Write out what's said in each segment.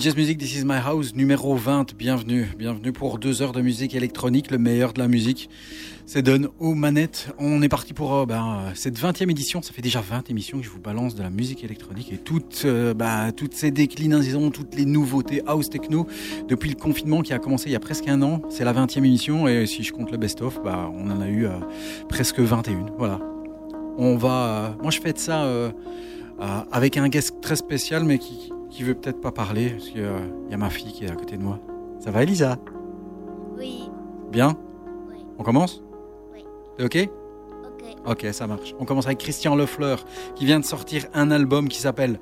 Just Music, This Is My House, numéro 20. Bienvenue, bienvenue pour deux heures de musique électronique, le meilleur de la musique. C'est donne aux manettes. On est parti pour euh, ben, cette 20e édition. Ça fait déjà 20 émissions que je vous balance de la musique électronique et toutes, euh, ben, toutes ces déclinaisons, toutes les nouveautés house techno depuis le confinement qui a commencé il y a presque un an. C'est la 20e émission et si je compte le best-of, ben, on en a eu euh, presque 21. Voilà. On va, moi je fais ça avec un guest très spécial mais qui, qui veut peut-être pas parler parce qu'il y a ma fille qui est à côté de moi. Ça va Elisa? Oui, Bien? Oui, On commence? Oui. T'es ok? Ok. Ça marche. On commence avec Christian Lefleur qui vient de sortir un album qui s'appelle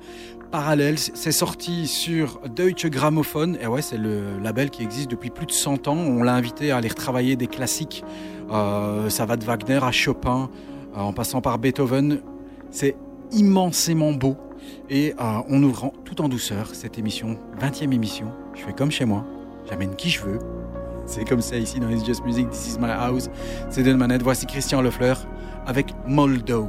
Parallels. C'est sorti sur Deutsche Grammophon. Et ouais, c'est le label qui existe depuis plus de 100 ans. On l'a invité à aller retravailler des classiques. Euh, ça va de Wagner à Chopin, euh, en passant par Beethoven. C'est immensément beau. Et euh, on ouvre en- tout en douceur cette émission, 20e émission. Je fais comme chez moi. J'amène qui je veux. C'est comme ça ici dans It's Just Music, This Is My House. C'est de manette. Voici Christian Lefleur avec. Moldo.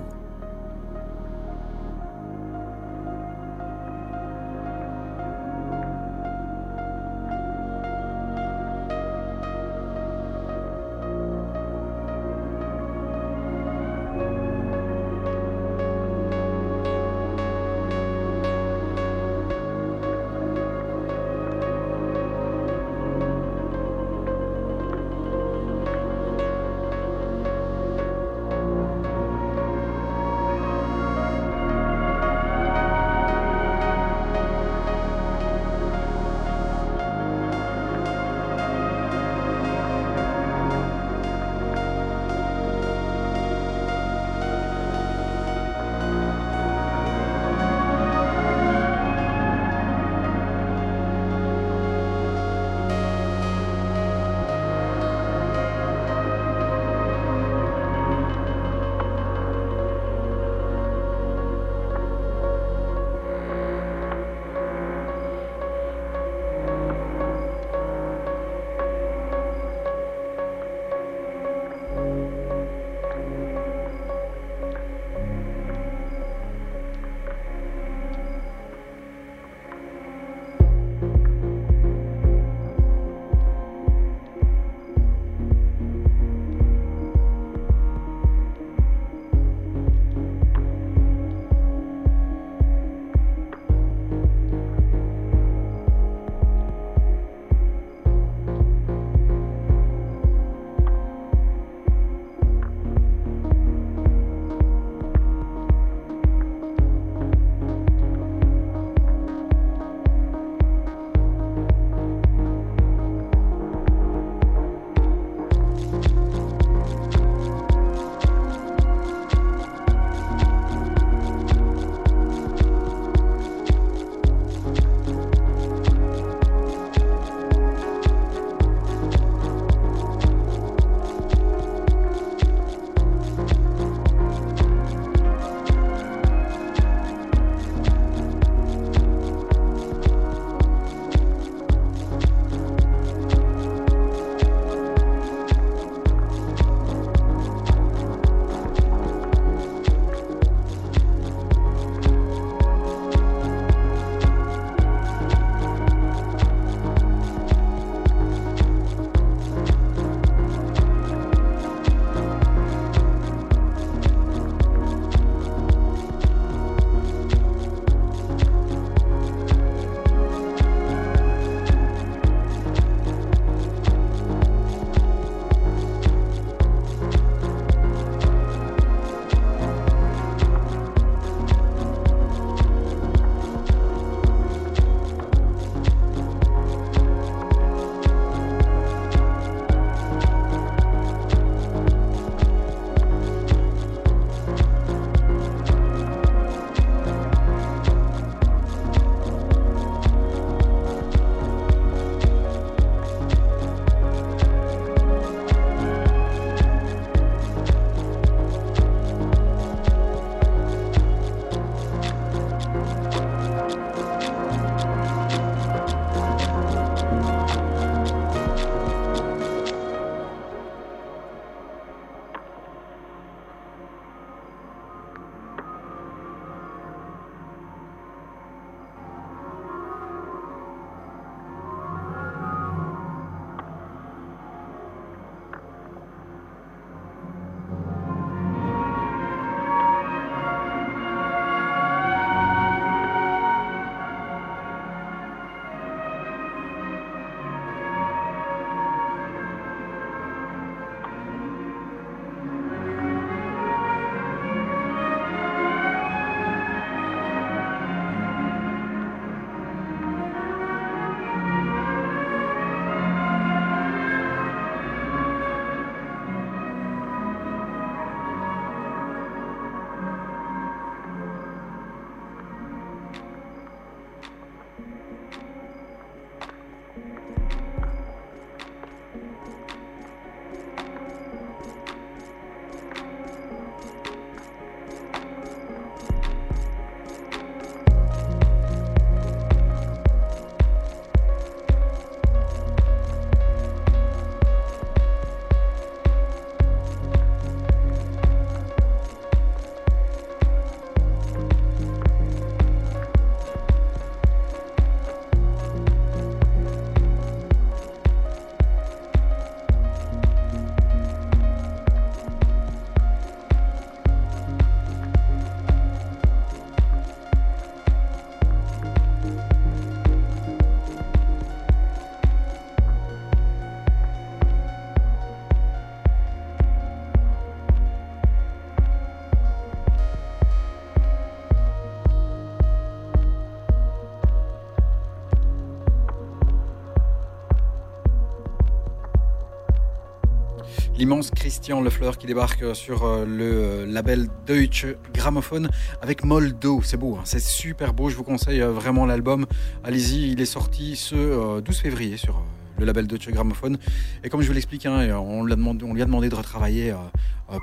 L'immense Christian Lefleur qui débarque euh, sur euh, le euh, label Deutsche Grammophon avec Moldo. C'est beau, hein, c'est super beau. Je vous conseille vraiment l'album. Allez-y, il est sorti ce 12 février sur le label Deutsche Grammophon. Et comme je vous l'explique, hein, on lui a demandé de retravailler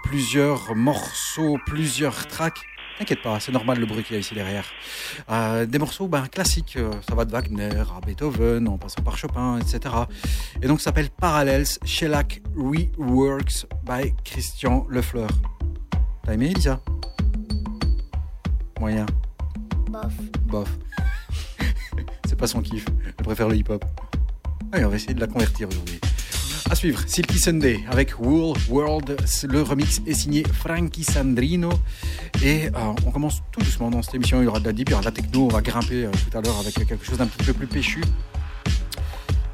plusieurs morceaux, plusieurs tracks T'inquiète pas, c'est normal le bruit qu'il y a ici derrière. Euh, des morceaux ben, classiques, euh, ça va de Wagner à Beethoven, en passant par Chopin, etc. Et donc ça s'appelle Parallels Shellac Reworks by Christian Lefleur. T'as aimé Elisa? Moyen. Bof. Bof. c'est pas son kiff, elle préfère le hip-hop. Allez, on va essayer de la convertir aujourd'hui. À suivre, Silky Sunday avec Wool World. Le remix est signé Frankie Sandrino. Et euh, on commence tout doucement dans cette émission. Il y aura de la deep, il y aura de la techno. On va grimper euh, tout à l'heure avec quelque chose d'un petit peu plus péchu.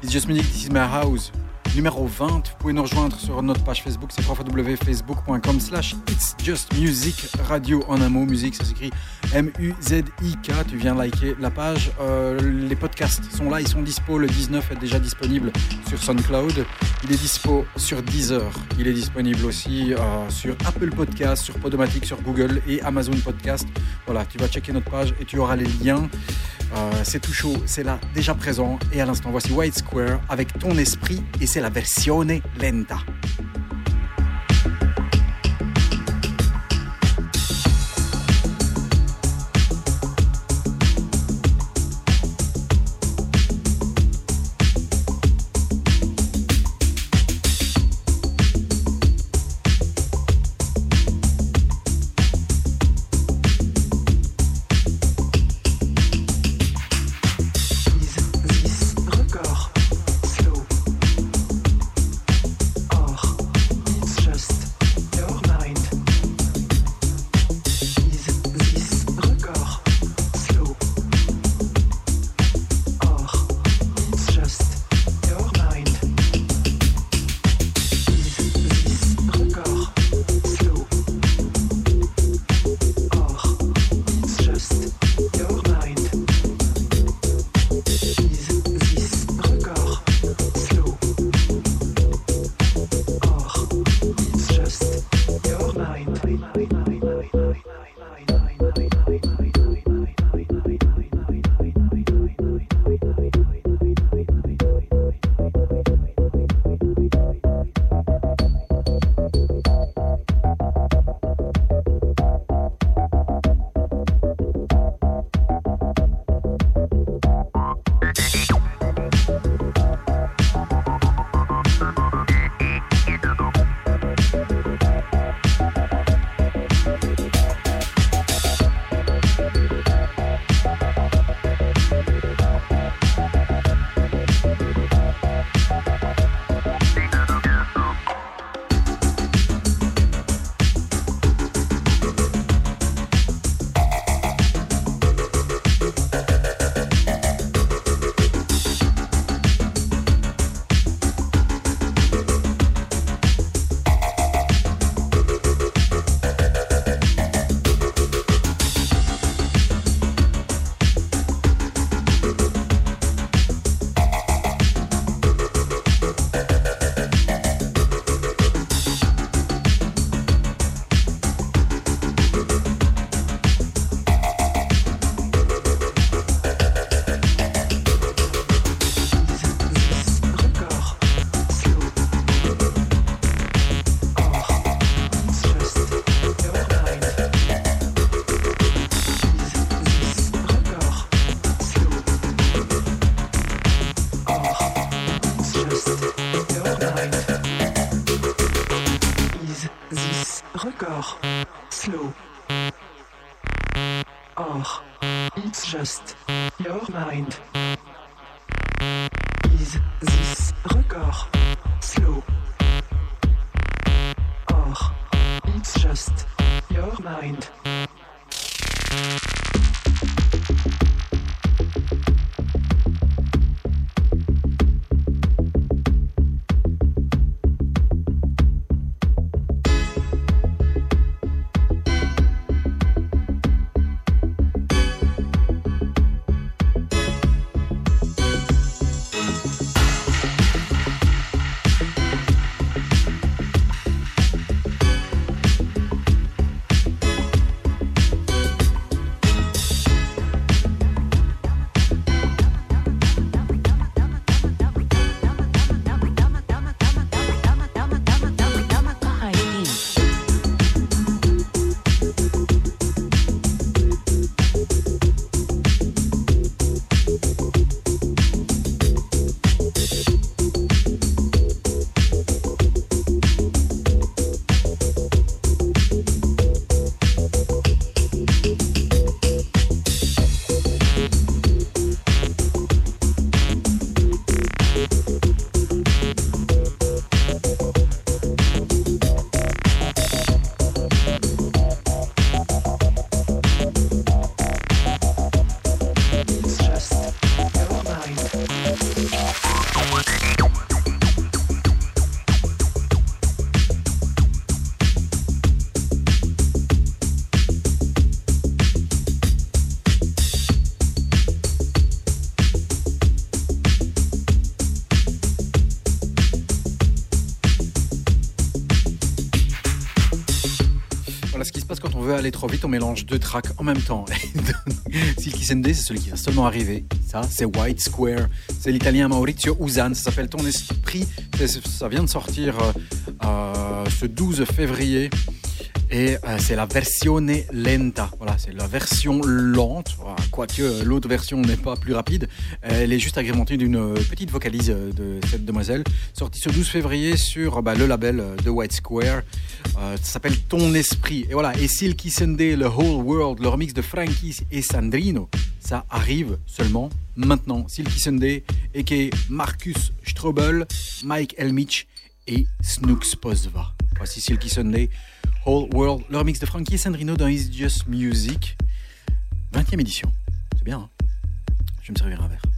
It's Just Music, This Is My House numéro 20. Vous pouvez nous rejoindre sur notre page Facebook, c'est www.facebook.com slash It's Just Music Radio en un mot, musique ça s'écrit M-U-Z-I-K, tu viens liker la page. Euh, les podcasts sont là, ils sont dispo, le 19 est déjà disponible sur SoundCloud, il est dispo sur Deezer, il est disponible aussi euh, sur Apple Podcast, sur Podomatic, sur Google et Amazon Podcast. Voilà, tu vas checker notre page et tu auras les liens. Euh, c'est tout chaud, c'est là, déjà présent. Et à l'instant, voici White Square avec ton esprit et c'est la versione lenta. Aller trop vite, on mélange deux tracks en même temps. Silky Sunday, c'est celui qui va seulement arriver. Ça, c'est White Square. C'est l'italien Maurizio Usan. Ça s'appelle Ton Esprit. Ça vient de sortir euh, euh, ce 12 février. Et euh, c'est la version lenta. Voilà, c'est la version lente. Quoique l'autre version n'est pas plus rapide. Elle est juste agrémentée d'une petite vocalise de cette demoiselle. Sortie ce 12 février sur bah, le label de White Square. Ça s'appelle Ton Esprit. Et voilà. Et Silky Sunday, le Whole World, le remix de Frankie et Sandrino. Ça arrive seulement maintenant. Silky Sunday, et Marcus Strobel, Mike Elmich et Snooks Posva. Voici Silky Sunday. Whole World, le remix de Frankie Sandrino dans Is Just Music. 20e édition. C'est bien, hein? Je vais me servir un verre.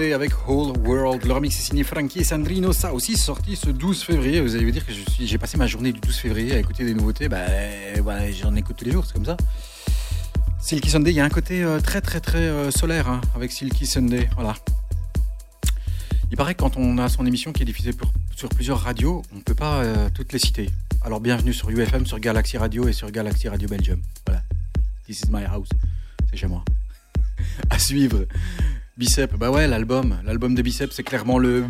Avec Whole World. Le remix est signé Frankie et Sandrino. Ça aussi sorti ce 12 février. Vous allez vous dire que j'ai passé ma journée du 12 février à écouter des nouveautés. Bah, voilà, j'en écoute tous les jours, c'est comme ça. Silky Sunday, il y a un côté euh, très très très euh, solaire hein, avec Silky Sunday. Voilà. Il paraît que quand on a son émission qui est diffusée sur plusieurs radios, on ne peut pas euh, toutes les citer. Alors bienvenue sur UFM, sur Galaxy Radio et sur Galaxy Radio Belgium. Voilà. This is my house. C'est chez moi. à suivre. Bicep, bah ouais, l'album, l'album de Bicep, c'est clairement le,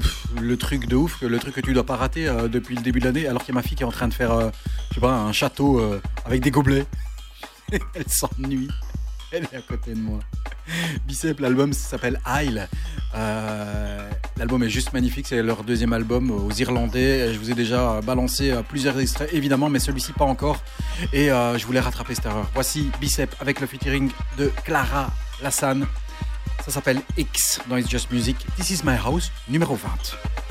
truc de ouf, le truc que tu dois pas rater euh, depuis le début de l'année, alors qu'il y a ma fille qui est en train de faire, euh, je sais pas, un château euh, avec des gobelets. Elle s'ennuie. Elle est à côté de moi. Bicep, l'album s'appelle Isle. L'album est juste magnifique, c'est leur deuxième album aux Irlandais. Je vous ai déjà balancé plusieurs extraits, évidemment, mais celui-ci pas encore. Et je voulais rattraper cette erreur. Voici Bicep avec le featuring de Clara Lassan. Ça s'appelle X dans It's Just Music. This is my house, numéro 20.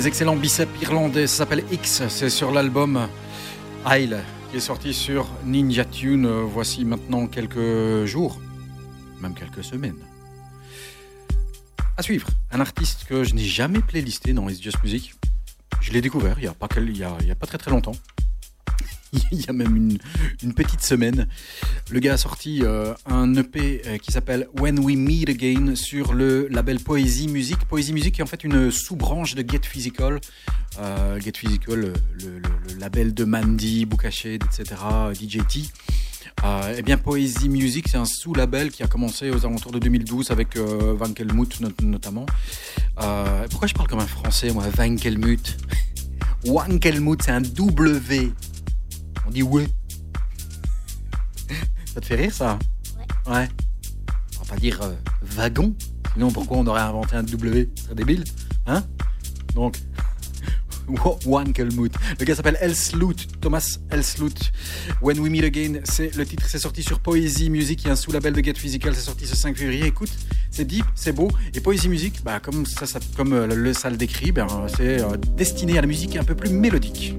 Les excellents biceps irlandais, ça s'appelle X, c'est sur l'album Isle qui est sorti sur Ninja Tune. euh, Voici maintenant quelques jours, même quelques semaines. À suivre, un artiste que je n'ai jamais playlisté dans It's Just Music. Je l'ai découvert il n'y a, a pas très très longtemps. Il y a même une, petite semaine. Le gars a sorti euh, un EP euh, qui s'appelle When We Meet Again sur le label Poésie Music. Poésie Music est en fait une sous-branche de Get Physical. Euh, Get Physical, le, label de Mandy, Bookashed, etc., DJT. Euh, eh bien, Poésie Music, c'est un sous-label qui a commencé aux alentours de 2012 avec euh, Van Kelmout not- notamment. Pourquoi je parle comme un français, moi Van Kelmout Van Kelmout, c'est un W. On dit ouais. Ça te fait rire ça Ouais. Ouais. On va pas dire euh, wagon. Sinon, pourquoi on aurait inventé un W? Ce serait débile. Hein? Donc, Wankelmout. Le gars s'appelle Elsloot, Thomas Elsloot. When We Meet Again, c'est le titre, c'est sorti sur Poésie Music, il y a un sous-label de Get Physical, c'est sorti ce 5 février. Écoute, c'est deep, c'est beau. Et Poésie Music, bah, comme, ça, ça- comme euh, le, ça le décrit, ben, c'est euh, destiné à la musique un peu plus mélodique.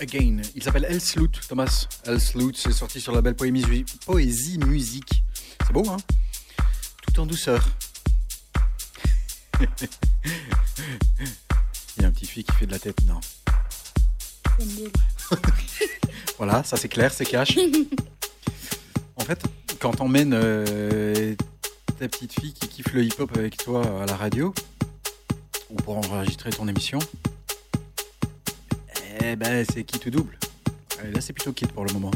Again. Il s'appelle El Sloot, Thomas. El Sloot, c'est sorti sur la belle Poésie, Poésie Musique. C'est beau, hein? Tout en douceur. Il y a un petit fille qui fait de la tête, non? voilà, ça c'est clair, c'est cash. en fait, quand t'emmènes euh, ta petite fille qui kiffe le hip-hop avec toi à la radio, ou pour enregistrer ton émission, eh ben c'est kit ou double. Et là c'est plutôt kit pour le moment.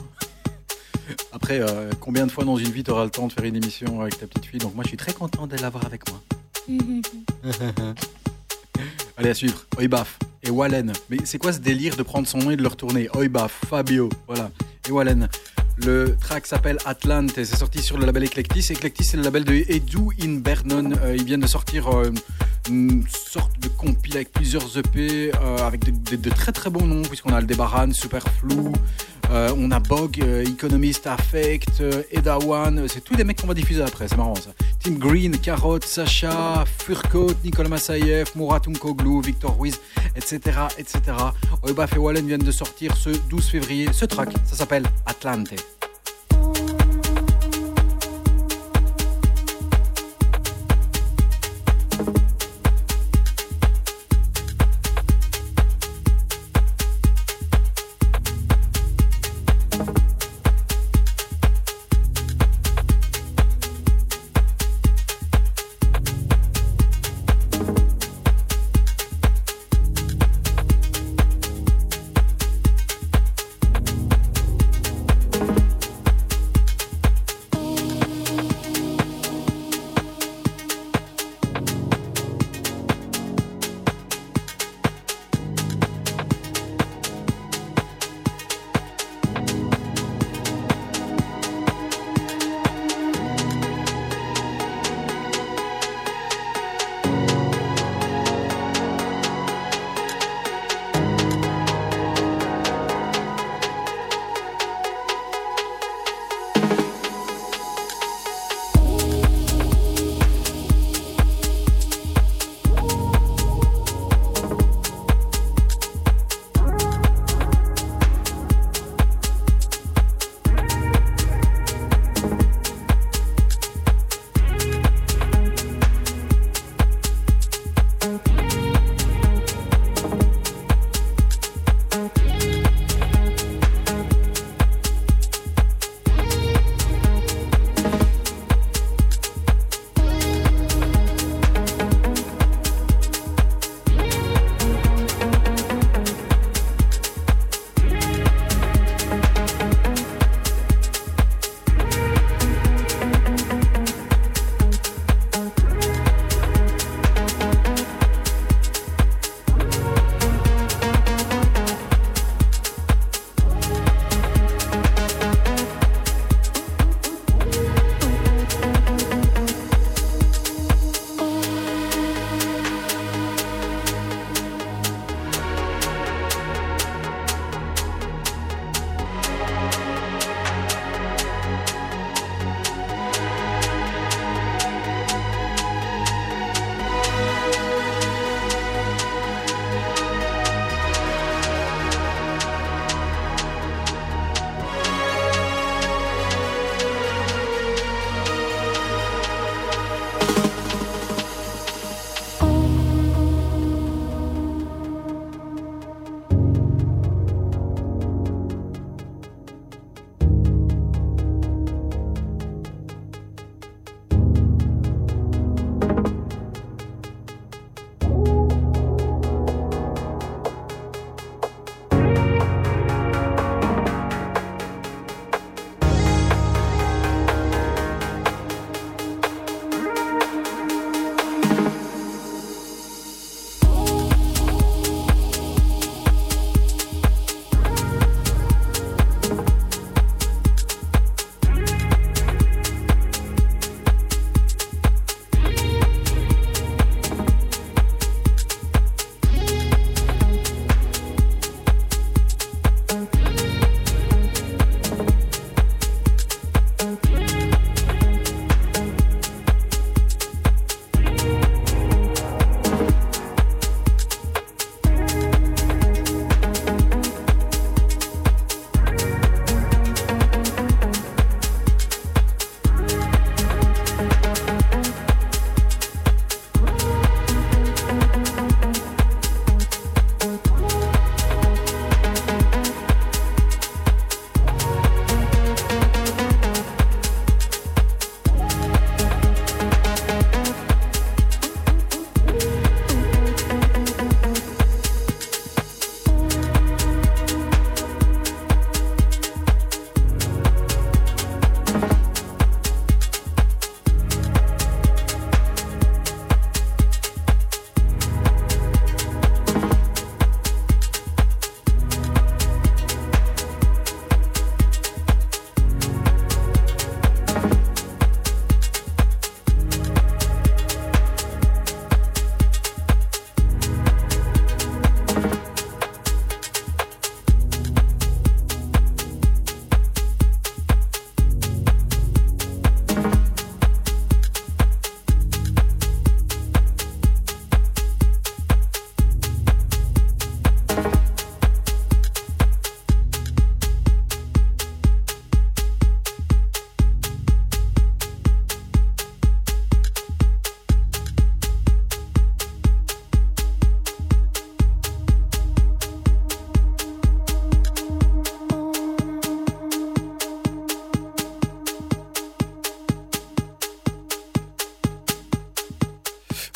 Après, euh, combien de fois dans une vie t'auras le temps de faire une émission avec ta petite fille Donc moi je suis très content de l'avoir avec moi. Allez à suivre, Oibaf et Wallen. Mais c'est quoi ce délire de prendre son nom et de le retourner? Oibaf, Fabio, voilà, et Wallen. Le track s'appelle Atlante et c'est sorti sur le label Eclectis. Eclectis, c'est le label de Edu in Bernon. Euh, ils viennent de sortir euh, une sorte de compil avec plusieurs EP, euh, avec de, très très bons noms, puisqu'on a le Debaran, Superflu, euh, on a Bog, euh, Economist, Affect, Eda One. C'est tous des mecs qu'on va diffuser après, c'est marrant ça. Tim Green, Carotte, Sacha, Furcoat, Nicolas Massayev, Murat Unkoglu, Victor Ruiz, etc. etc. Oibaf et Wallen viennent de sortir ce 12 février ce track. Ça s'appelle Atlante.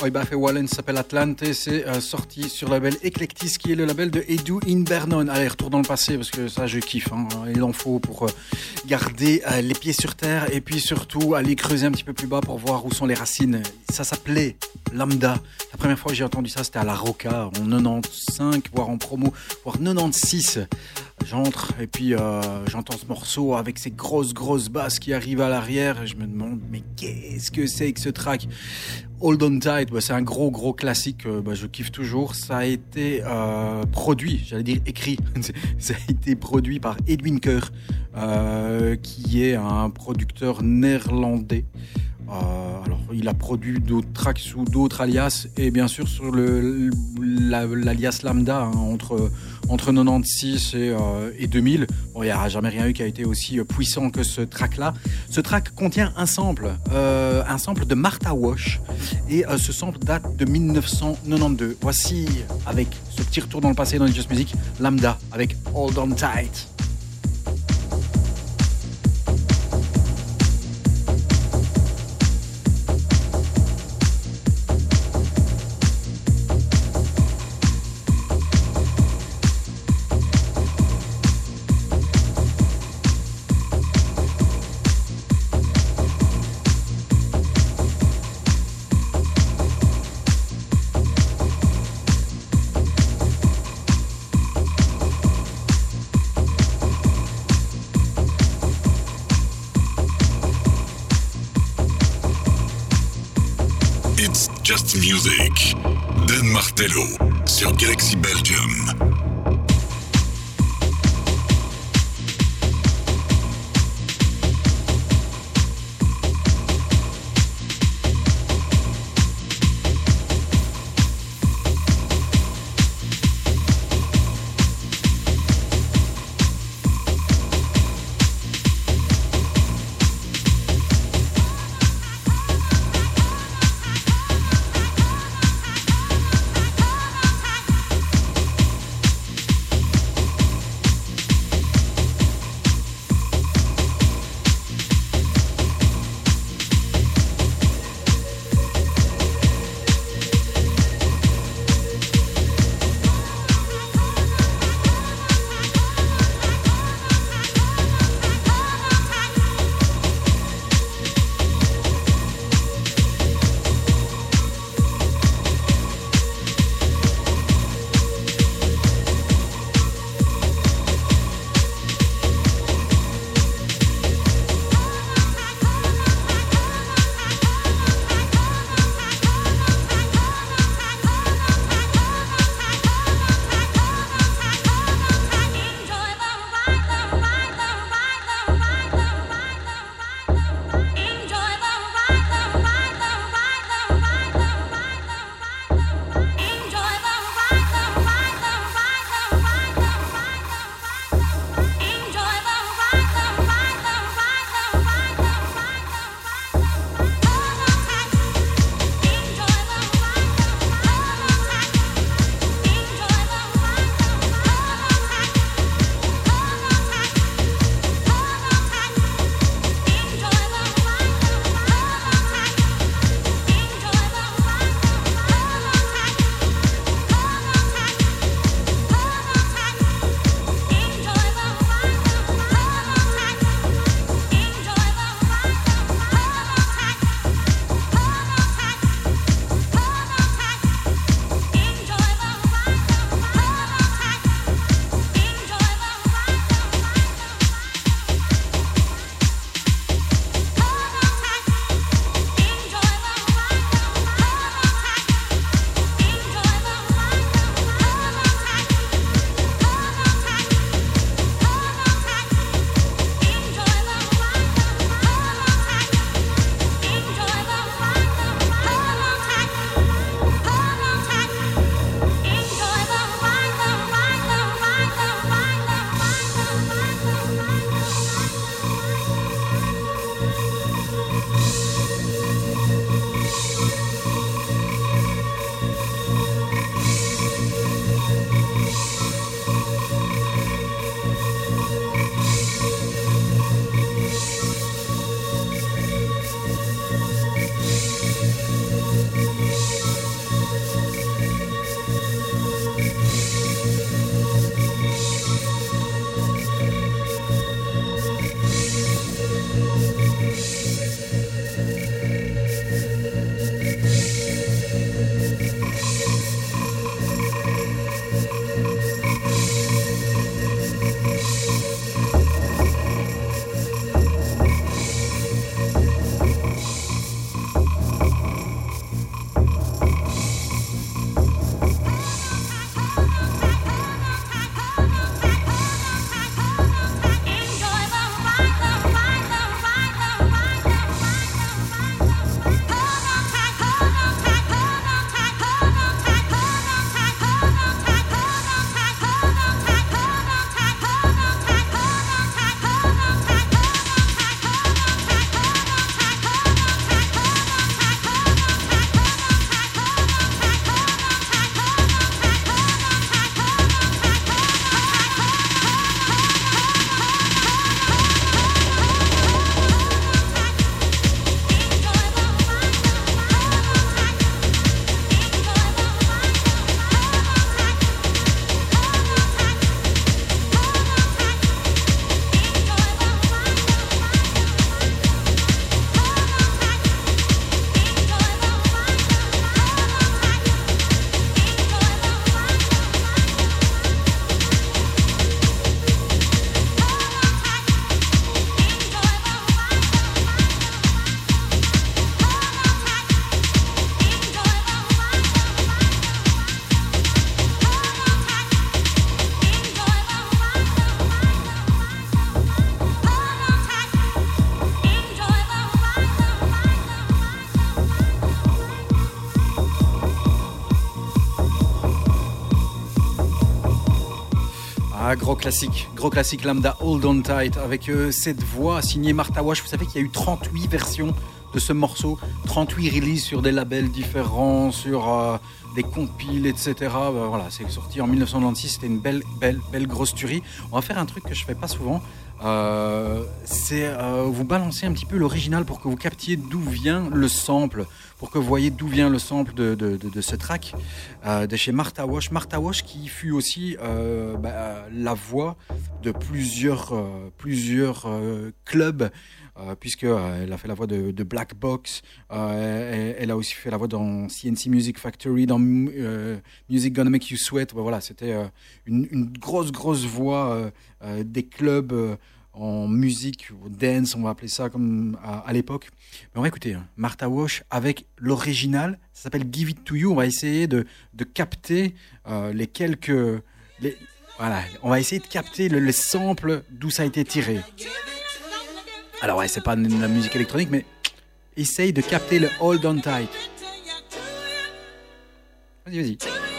Ouais, bah, fait Wallen s'appelle Atlante, c'est euh, sorti sur le label Eclectis, qui est le label de Edu in Vernon. Allez, retour dans le passé, parce que ça, je kiffe. Hein. Il en faut pour euh, garder euh, les pieds sur terre, et puis surtout aller creuser un petit peu plus bas pour voir où sont les racines. Ça s'appelait Lambda. La première fois que j'ai entendu ça, c'était à la Roca, en 95, voire en promo, voire 96. J'entre et puis j'entends ce morceau avec ces grosses grosses basses qui arrivent à l'arrière et je me demande mais qu'est-ce que c'est que ce track? Hold On Tight, bah, c'est un gros gros classique, euh, bah, je kiffe toujours. Ça a été euh, produit, j'allais dire écrit, ça a été produit par Edwin Keur, euh, qui est un producteur néerlandais. Euh, alors, il a produit d'autres tracks sous d'autres alias et bien sûr sur l'alias Lambda hein, entre entre 96 et, euh, et 2000. Bon, il n'y a jamais rien eu qui a été aussi euh, puissant que ce track-là. Ce track contient un sample, euh, un sample de Martha Wash et euh, ce sample date de 1992. Voici avec ce petit retour dans le passé dans Just Music, Lambda avec Hold On Tight. Martello sur gros classique, gros classique Lambda Hold On Tight avec euh, cette voix signée Martha Wash. Vous savez qu'il y a eu 38 versions de ce morceau, 38 releases sur des labels différents, sur euh, des compiles, etc. Bah, voilà, c'est sorti en 1996, c'était une belle, belle, belle grosse tuerie. On va faire un truc que je fais pas souvent. Euh, c'est vous balancer un petit peu l'original pour que vous captiez d'où vient le sample, vous voyez d'où vient le sample de, ce track euh, de chez Martha Wash. Martha Wash qui fut aussi euh, bah, la voix de plusieurs, euh, plusieurs euh, clubs. Euh, puisque euh, elle a fait la voix de, Black Box, elle, a aussi fait la voix dans CNC Music Factory, dans Music Gonna Make You Sweat. Bah, voilà, c'était une, une grosse grosse voix des clubs en musique, ou dance, on va appeler ça comme à, l'époque. Mais on va écouter hein, Martha Wash avec l'original, ça s'appelle Give It To You. On va essayer de, de capter euh, les quelques... Les, voilà, on va essayer de capter le, le sample d'où ça a été tiré. Alors ouais, c'est pas de la musique électronique, mais essaye de capter le Hold On Tight. Vas-y, vas-y.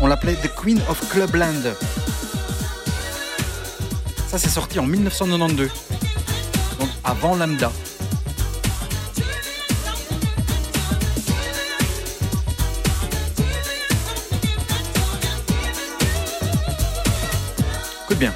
On l'appelait The Queen of Clubland. Ça, c'est sorti en 1992. Donc avant Lambda. Écoute bien.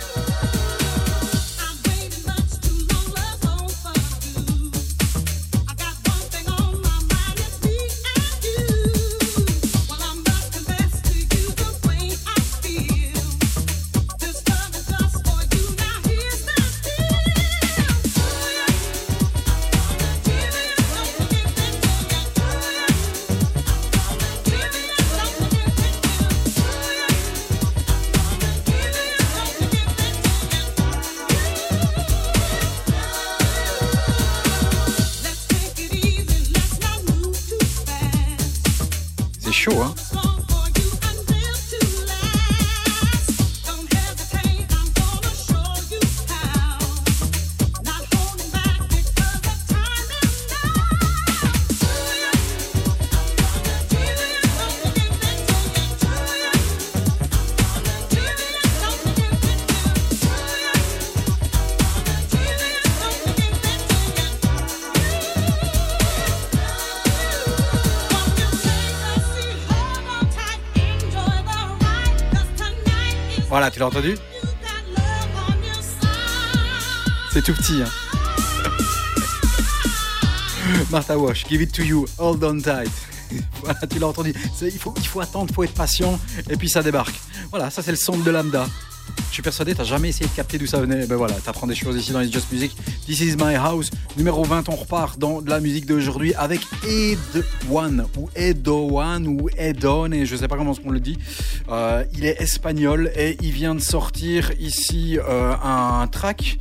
L'as entendu C'est tout petit, hein Martha Wash, give it to you, hold on tight. Voilà, tu l'as entendu. Il faut, il faut attendre, il faut être patient, et puis ça débarque. Voilà, ça c'est le son de Lambda. Je suis persuadé, t'as jamais essayé de capter d'où ça venait. Ben voilà, t'apprends des choses ici dans les Just Music. This is my house. Numéro 20, on repart dans de la musique d'aujourd'hui avec Ed One, ou Edo One, ou Edon, et je sais pas comment on le dit. Euh, il est espagnol et il vient de sortir ici euh, un track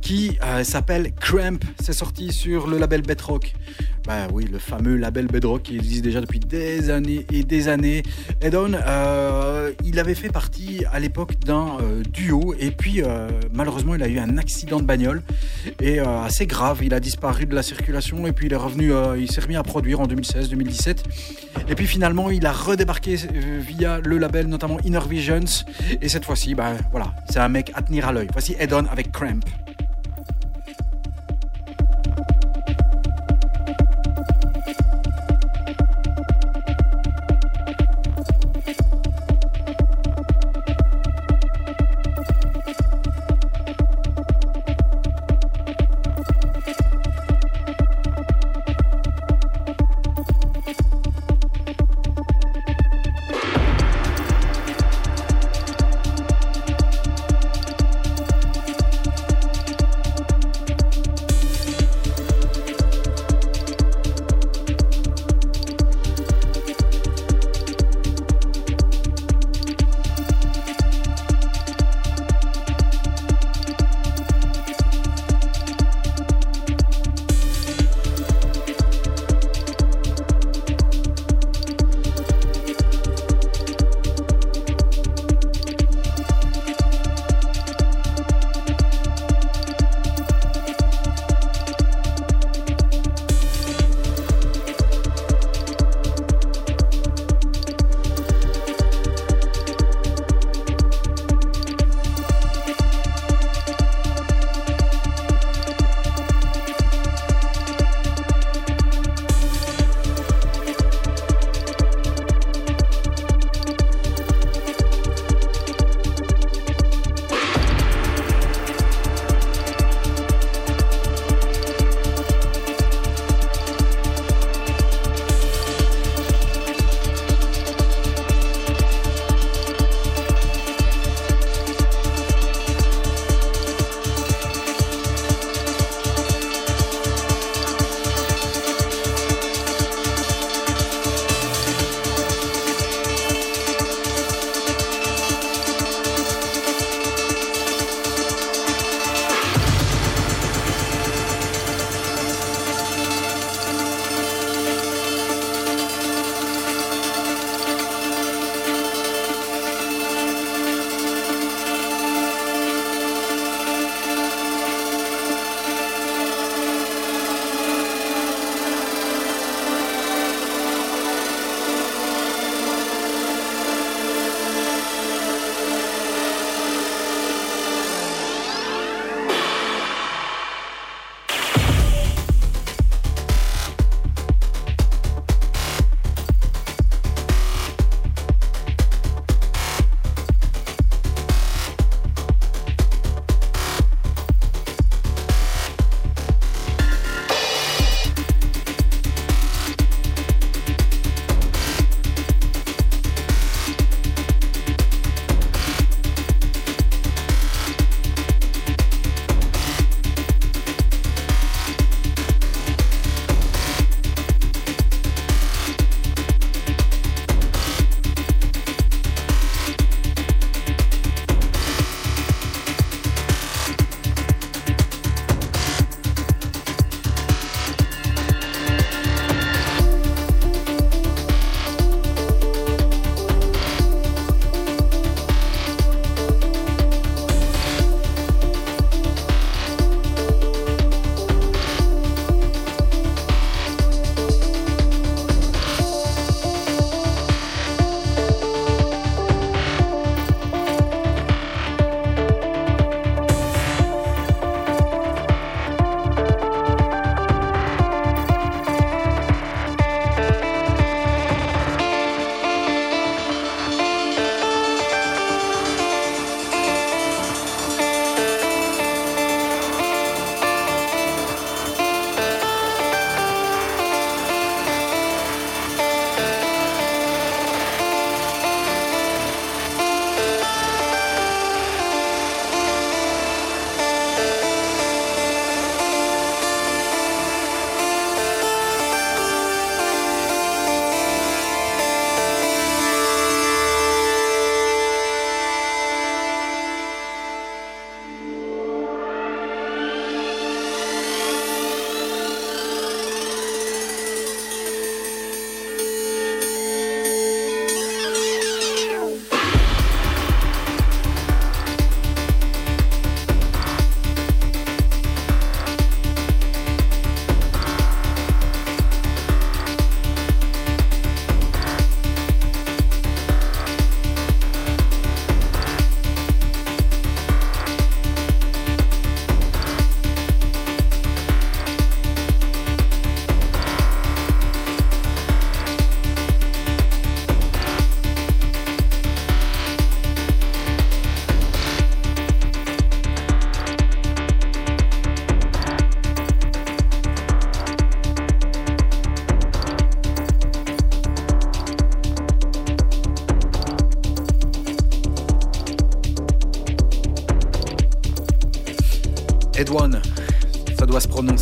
qui euh, s'appelle Cramp. C'est sorti sur le label Bedrock. Bah oui, le fameux label Bedrock qui existe déjà depuis des années et des années. Edon, euh, il avait fait partie à l'époque d'un euh, duo et puis euh, malheureusement il a eu un accident de bagnole et assez grave. Il a disparu de la circulation et puis il est revenu, il s'est remis à produire en 2016-2017. Et puis finalement il a redébarqué via le label notamment Inner Visions et cette fois-ci, bah voilà, c'est un mec à tenir à l'œil. Voici Edon avec Cramp.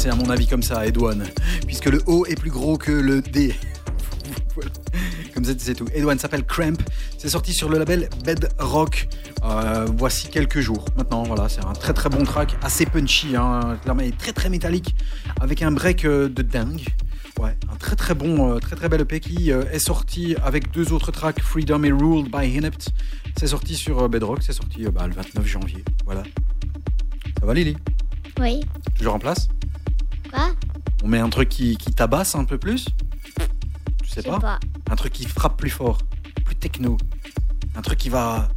Prononcer à mon avis comme ça, Edouane. Puisque le O est plus gros que le D. Voilà. Comme ça, c'est tout. Edouane s'appelle Cramp. C'est sorti sur le label Bedrock. Euh, voici quelques jours. Maintenant, voilà, c'est un très très bon track, assez punchy, hein, et très très métallique, avec un break euh, de dingue. Ouais, un très très bon, euh, très très bel EP qui est sorti avec deux autres tracks, Freedom et Ruled by Inept. C'est sorti sur Bedrock, c'est sorti bah, le 29 janvier. Voilà. Ça va Lily? Oui. Toujours en place? Met un truc qui, qui tabasse un peu plus Tu sais pas, pas. Un truc qui frappe plus fort, plus techno. Un truc qui va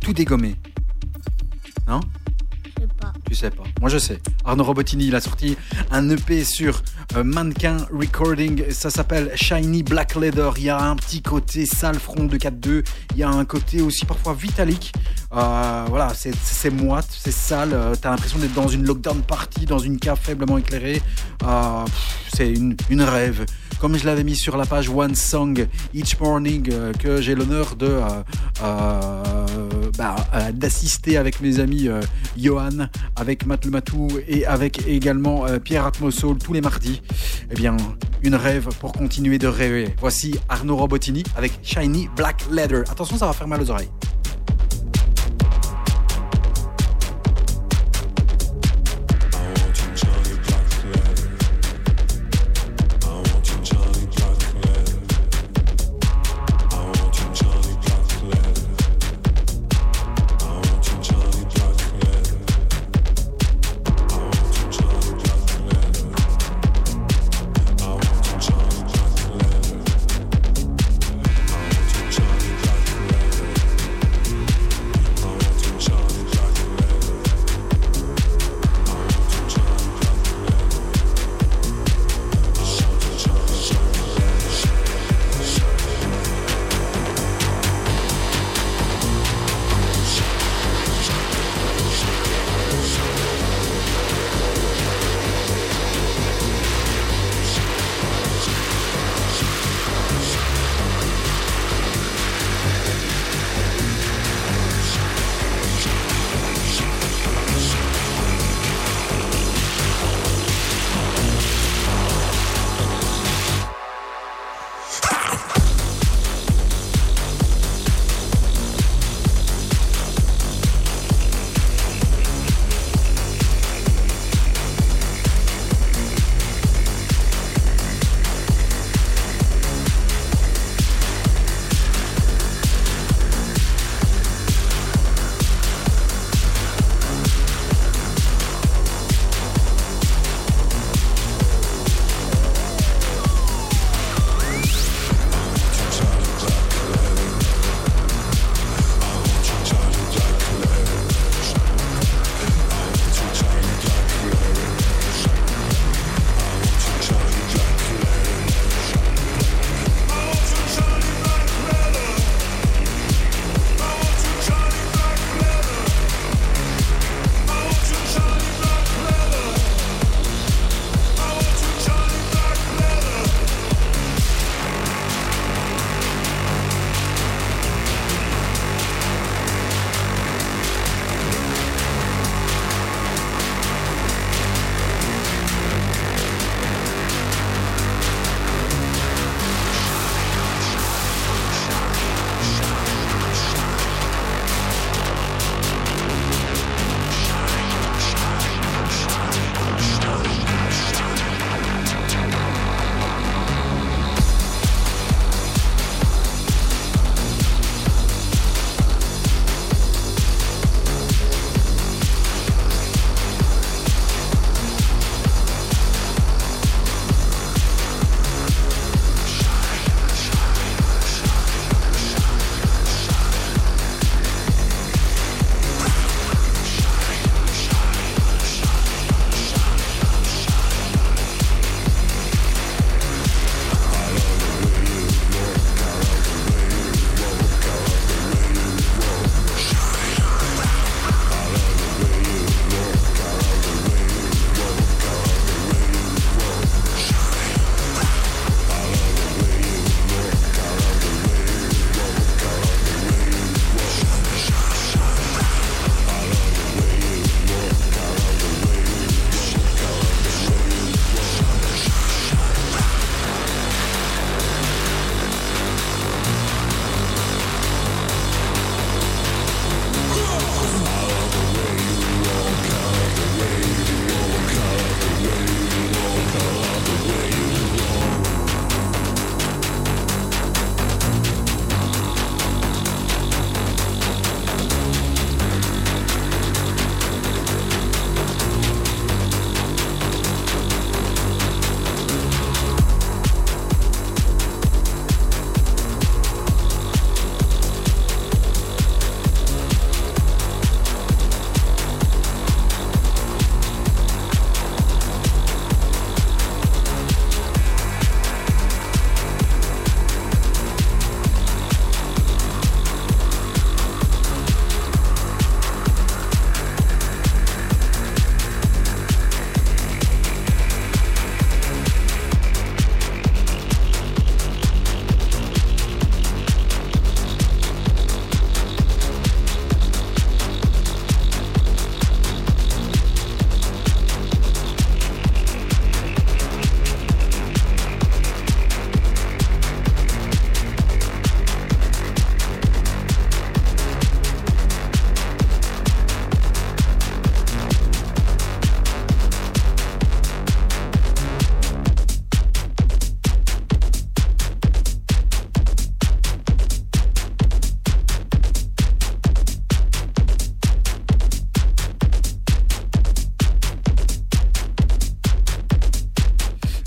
tout dégommer. Non? Je sais pas. Tu sais pas. Moi je sais. Arnaud Robotini, il a sorti un EP sur Mannequin Recording. Ça s'appelle Shiny Black Leather. Il y a un petit côté sale front de 4-2. Il y a un côté aussi parfois vitalique. Euh, voilà, c'est- moite, c'est sale. Euh, T'as l'impression d'être dans une lockdown party, dans une cave faiblement éclairée. Euh, c'est une, une rêve. Comme je l'avais mis sur la page One Song Each Morning, euh, que j'ai l'honneur de euh, euh, bah, d'assister avec mes amis Johan, avec Matt Matou et avec également Pierre Atmosol tous les mardis. Eh bien, une rêve pour continuer de rêver. Voici Arnaud Robotini avec Shiny Black Leather. Attention, ça va faire mal aux oreilles.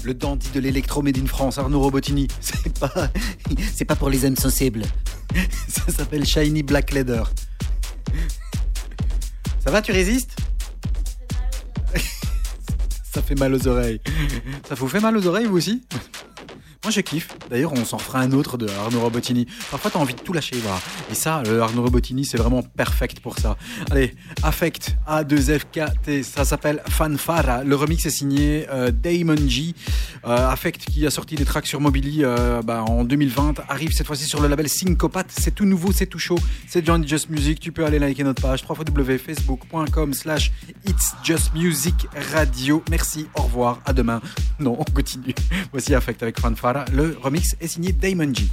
Le dandy de l'électro in France, Arnaud Robotini. C'est pas, c'est pas pour les âmes sensibles. Ça s'appelle Shiny Black Leather. Ça va, tu résistes? Ça fait mal aux oreilles. Ça vous fait mal aux oreilles, vous aussi? Moi je kiffe. D'ailleurs, on s'en fera un autre de Arnaud Robotini. Parfois, t'as envie de tout lâcher. Et ça, le Arnaud Robotini, c'est vraiment perfect pour ça. Allez, Affect A2FKT, ça s'appelle Fanfara. Le remix est signé euh, Damon G. Euh, Affect qui a sorti des tracks sur Mobili euh, bah, en 2020 arrive cette fois-ci sur le label Syncopat. C'est tout nouveau, c'est tout chaud. C'est Johnny Just Music. Tu peux aller liker notre page www.facebook.com slash It's Just Music Radio. Merci, au revoir, à demain. Non, on continue. Voici Affect avec Fanfara. Le remix est signé Damon G.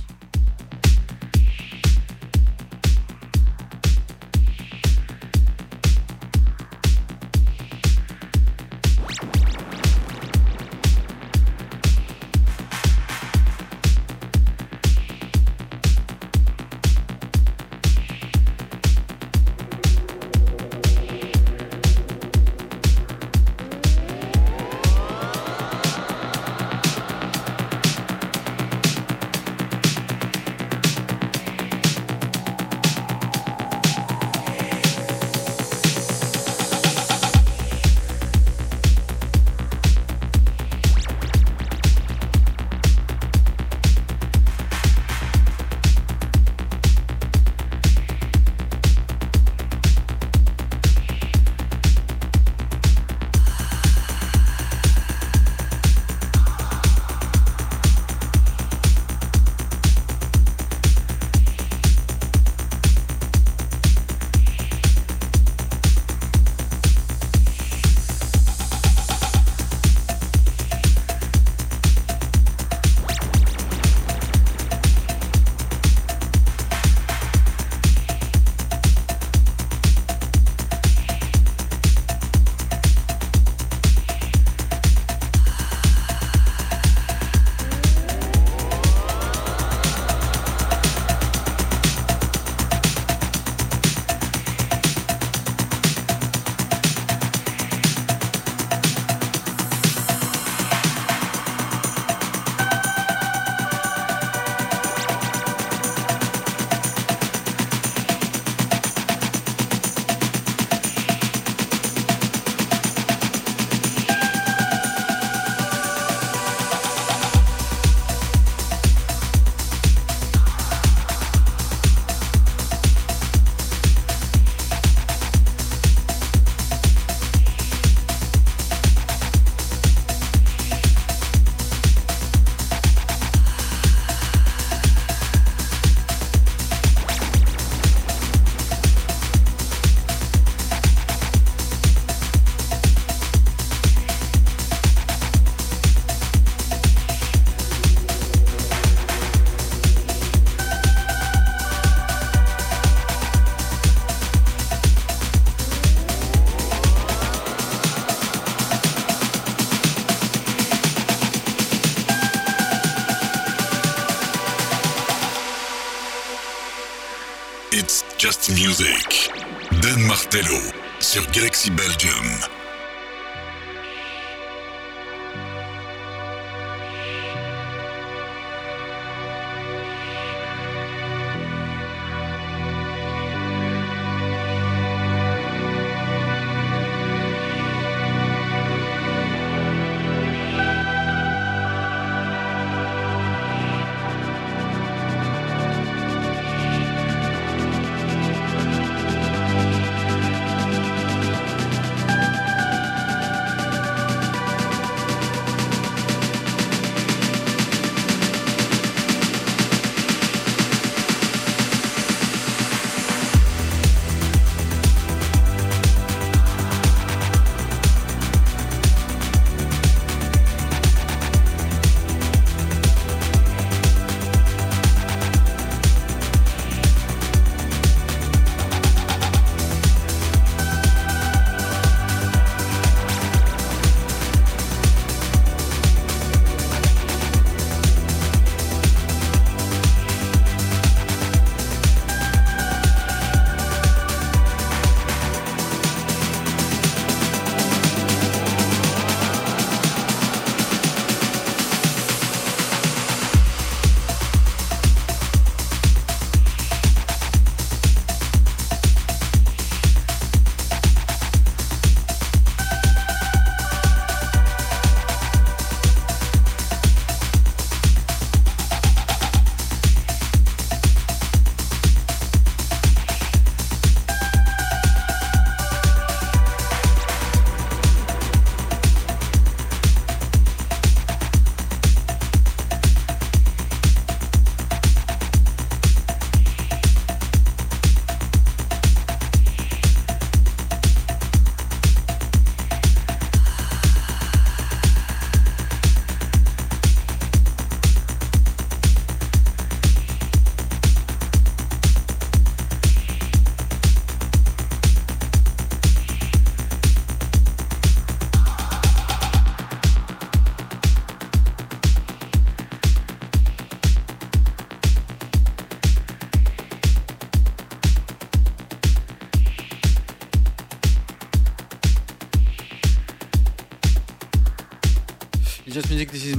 sur Galaxy Belgium.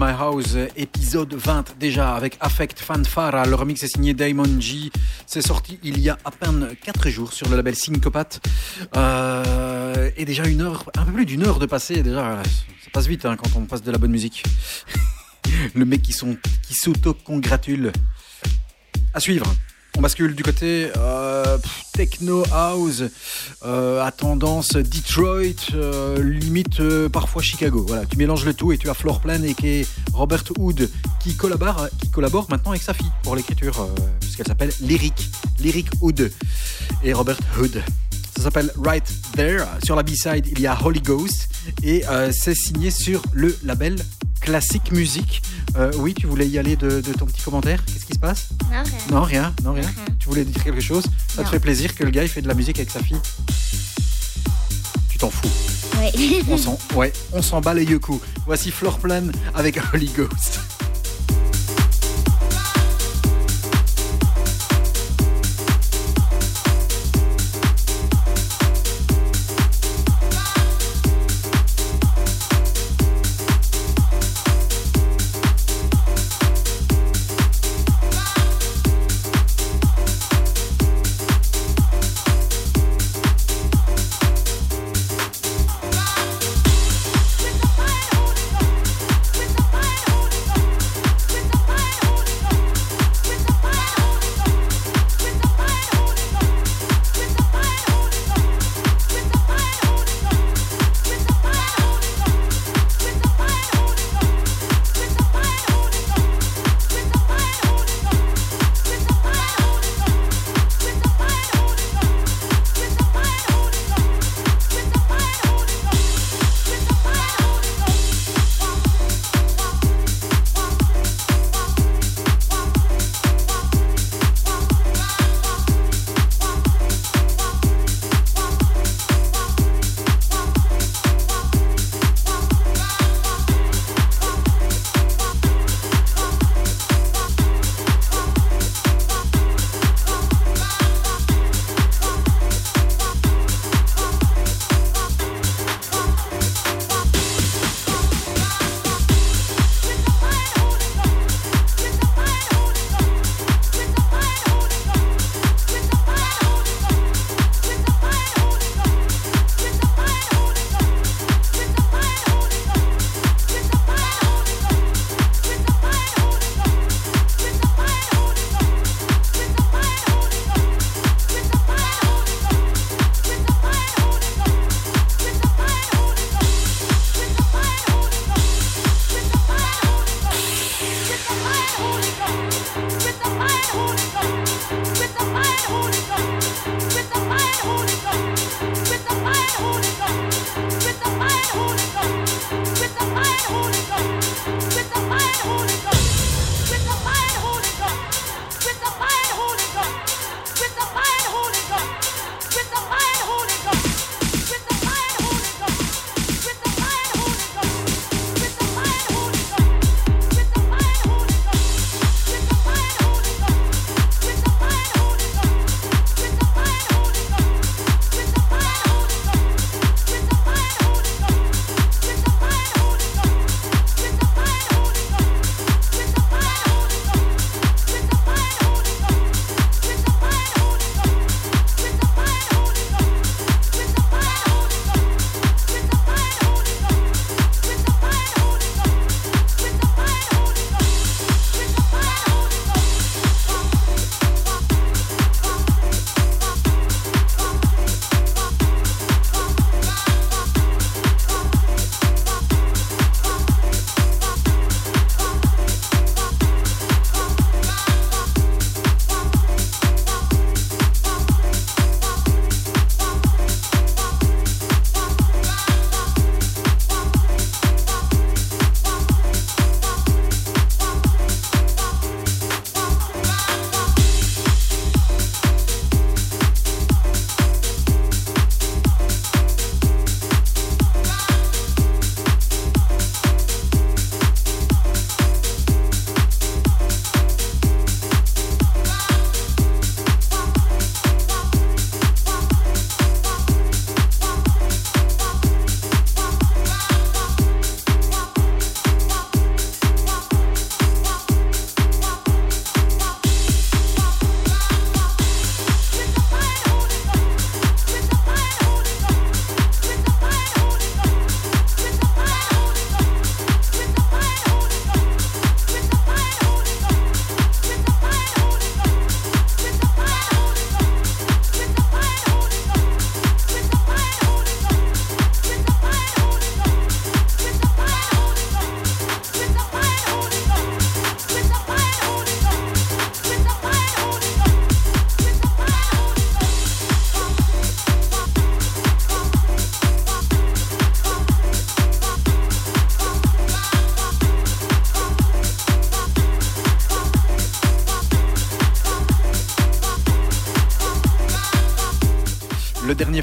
My House, épisode 20 déjà avec Affect Fanfara. Le remix est signé Diamond G. C'est sorti il y a à peine 4 jours sur le label Syncopat. Euh, et déjà une heure, un peu plus d'une heure de passé. Déjà, ça passe vite hein, quand on passe de la bonne musique. le mec qui, qui s'auto-congratule. À suivre. On bascule du côté euh, techno house euh, à tendance Detroit, euh, limite euh, parfois Chicago. Voilà, tu mélanges le tout et tu as Floorplan et qui est Robert Hood qui collabore, qui collabore maintenant avec sa fille pour l'écriture, puisqu'elle s'appelle Lyric, Lyric Hood et Robert Hood. Ça s'appelle Right There. Sur la B-side, il y a Holy Ghost et c'est signé sur le label Classic Music. Euh, oui, tu voulais y aller de, de ton petit commentaire? Qu'est-ce qui se passe? Non, rien. non, rien, non, rien. Tu voulais dire quelque chose? Ça te fait plaisir que le gars il fait de la musique avec sa fille? T'en fous. Oui. On s'en, ouais, on s'en bat les yeux coups. Voici Floorplan avec Holy Ghost.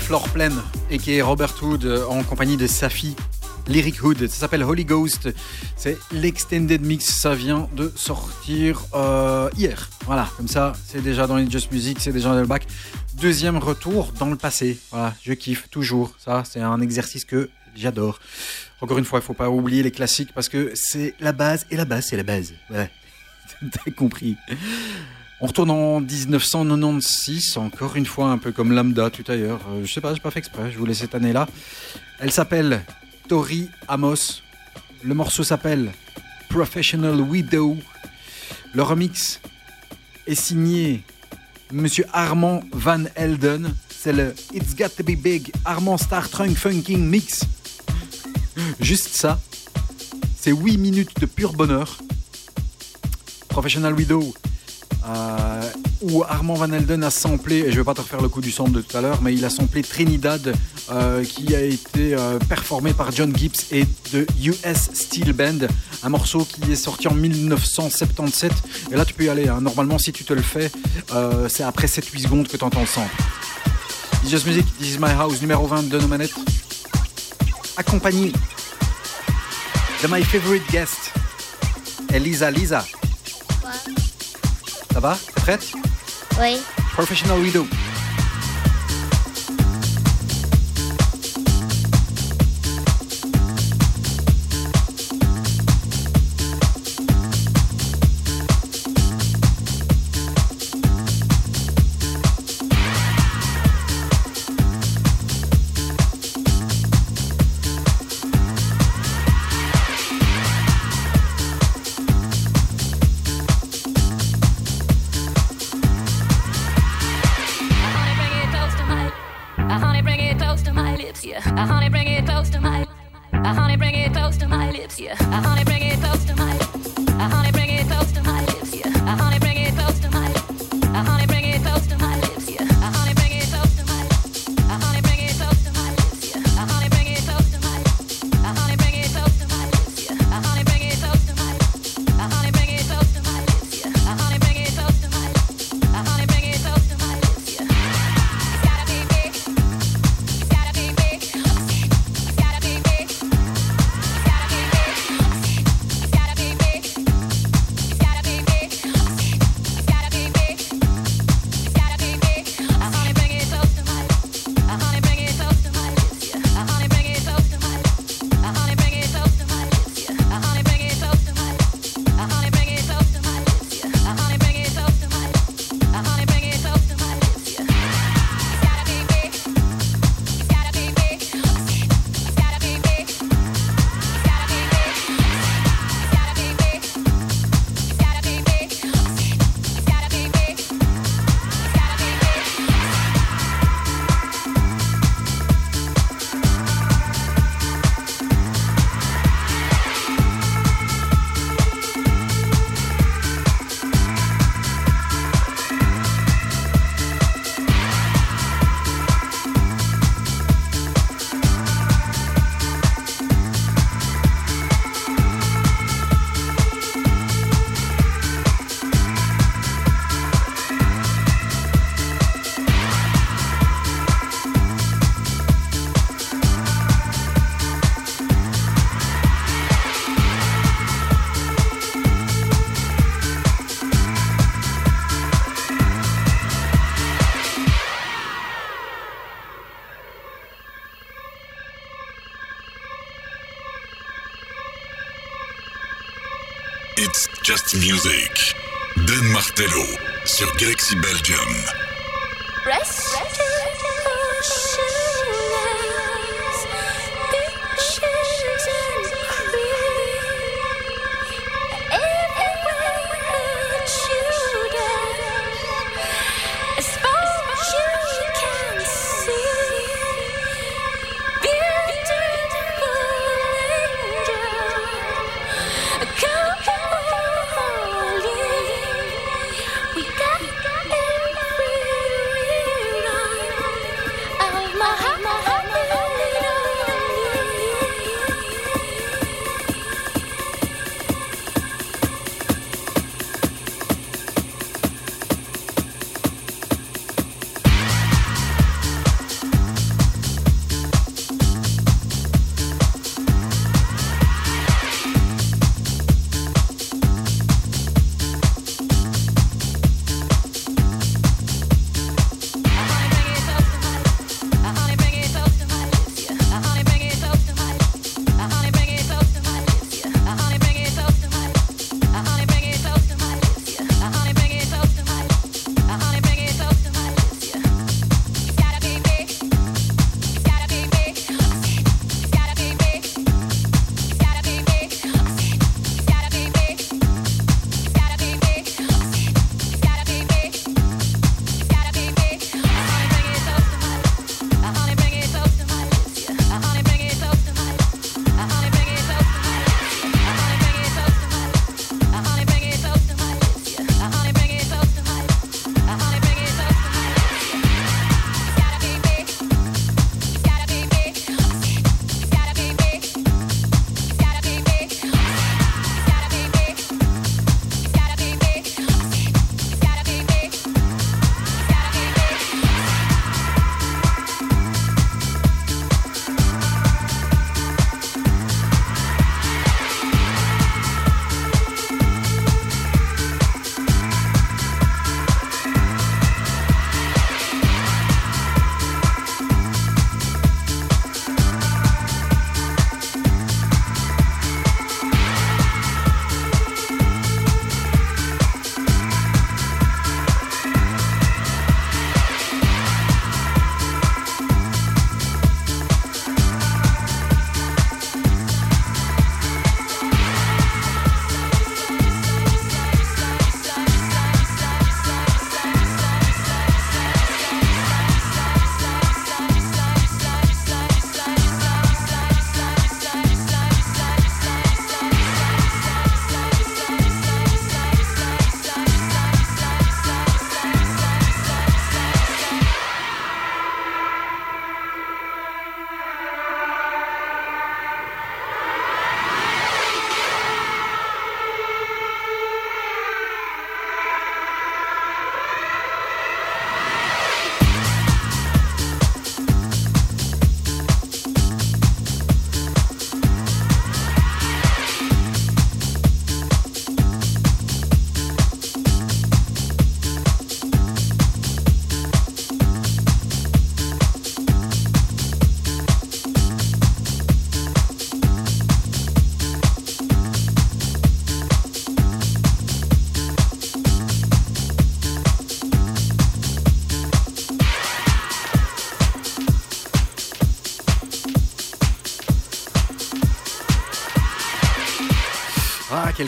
Floor Plan et qui est Robert Hood euh, en compagnie de Safi. Lyric Hood, ça s'appelle Holy Ghost, c'est l'extended mix, ça vient de sortir euh, hier. Voilà, comme ça, c'est déjà dans les Just Music, c'est déjà dans le bac. Deuxième retour dans le passé. Voilà, je kiffe toujours. Ça, c'est un exercice que j'adore. Encore une fois, il faut pas oublier les classiques parce que c'est la base et la base, c'est la base. Ouais, t'as compris. On retourne en 1996, encore une fois, un peu comme Lambda tout ailleurs. Euh, je sais pas, j'ai pas fait exprès, je voulais cette année-là. Elle s'appelle Tori Amos. Le morceau s'appelle Professional Widow. Le remix est signé Monsieur Armand Van Elden. C'est le It's Got to Be Big Armand Star Trunk Funking Mix. Juste ça. C'est 8 minutes de pur bonheur. Professional Widow. Euh, où Armand Van Elden a samplé, et je vais pas te refaire le coup du sample de tout à l'heure, mais il a samplé Trinidad, euh, qui a été euh, performé par John Gibbs et de US Steel Band, un morceau qui est sorti en 1977. Et là, tu peux y aller. hein. Normalement, si tu te le fais, c'est après 7-8 secondes que tu entends le sample. It's Just Music, This is My House, numéro 20 de nos manettes. Accompagné de my favorite guest, Elisa Lisa. Ça va? T'es prête? Oui. Professional Widow.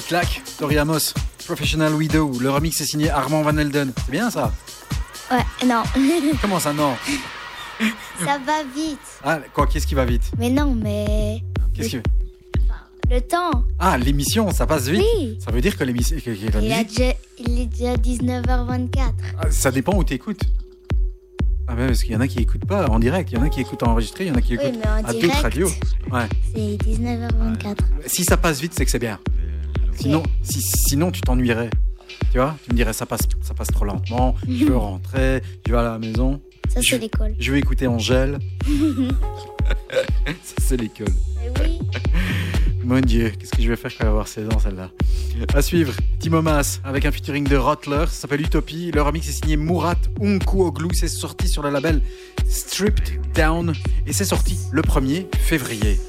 Quelle claque Tori Amos, Professional Widow. Le remix est signé Armand Van Elden. C'est bien ça? Ouais, non. Comment ça, non? Ça va vite. Ah, quoi, qu'est-ce qui va vite? Mais non, mais. Qu'est-ce qui... Le temps. Ah, l'émission, ça passe vite Oui. Ça veut dire que l'émission... que- que Il, il est déjà 19h24. Ah, Ça dépend où t'écoutes. Ah ben, parce qu'il y en a qui écoutent pas en direct, il y en a qui écoutent enregistré, il y en a qui Oui, écoutent mais en à d'autres radios. Ouais. C'est 19h24. Si ça passe vite, c'est que c'est bien. Sinon, si, sinon tu t'ennuierais. Tu vois Tu me dirais ça passe, ça passe trop lentement. Je veux rentrer. Je vais à la maison. Ça, Je- c'est l'école. Je vais écouter Angèle. ça c'est l'école. Mais oui. Mon Dieu, qu'est-ce que je vais faire quand elle va avoir 16 ans celle-là? À suivre, Timo Mas avec un featuring de Rottler, ça s'appelle Utopie. Le remix est signé Murat Unkuoglu, c'est sorti sur le label Stripped Down et c'est sorti le 1er février.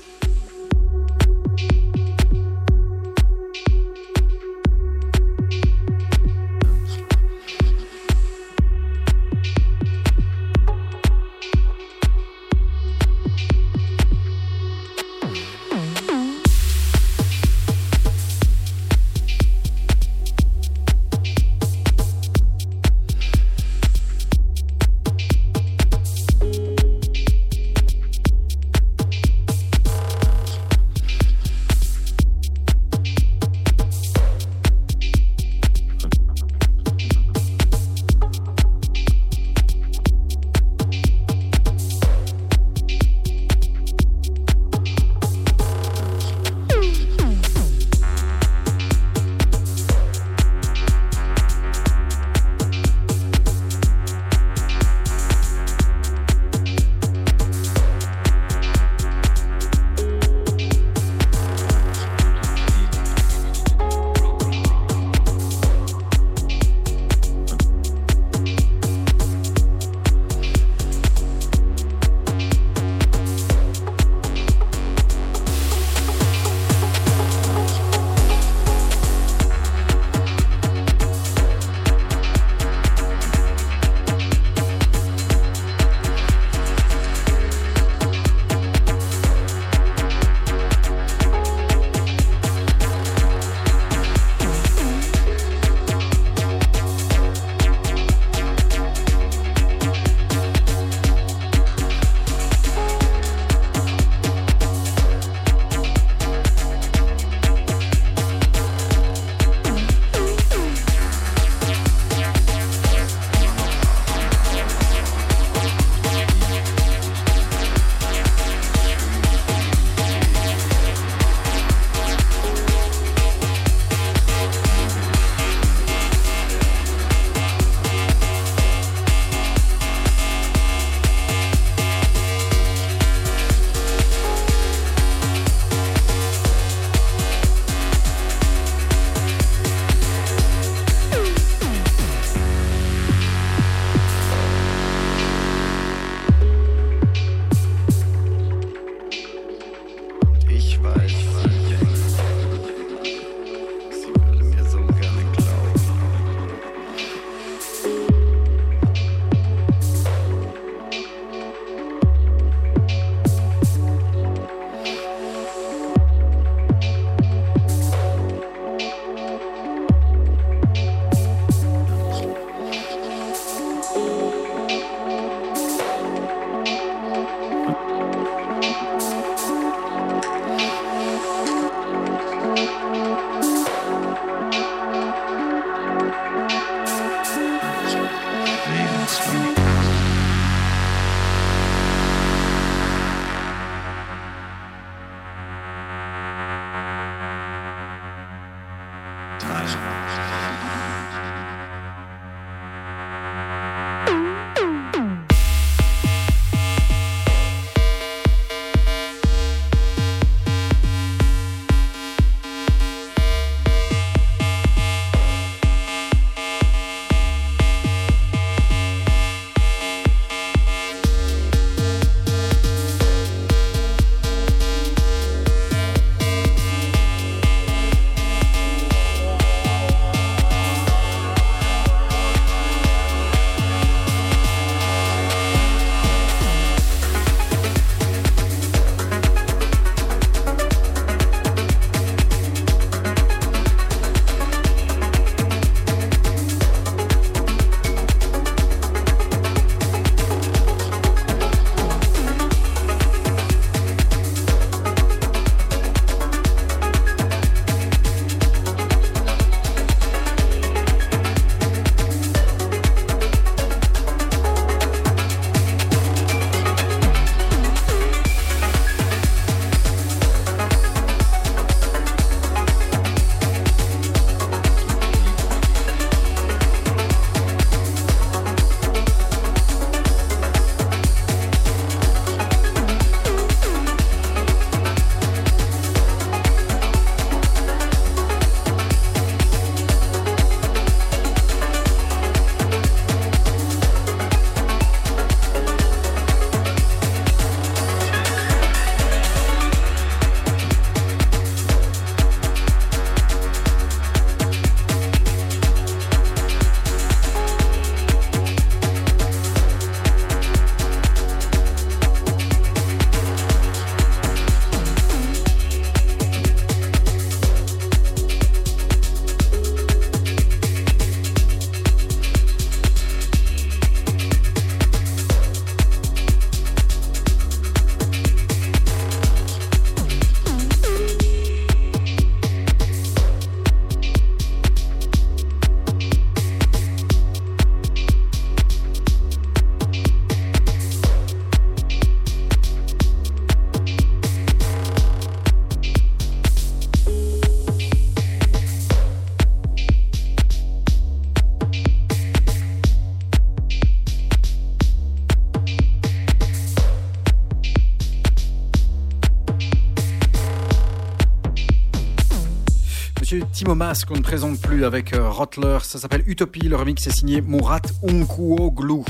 Timo qu'on ne présente plus avec euh, Rottler. Ça s'appelle Utopie. Le remix est signé Murat Unkuoglu.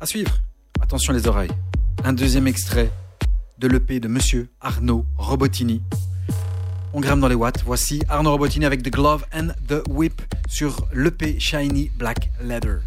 À suivre. Attention les oreilles. Un deuxième extrait de l'EP de monsieur Arnaud Robotini. On grimpe dans les watts. Voici Arnaud Robotini avec The Glove and the Whip sur l'EP Shiny Black Leather.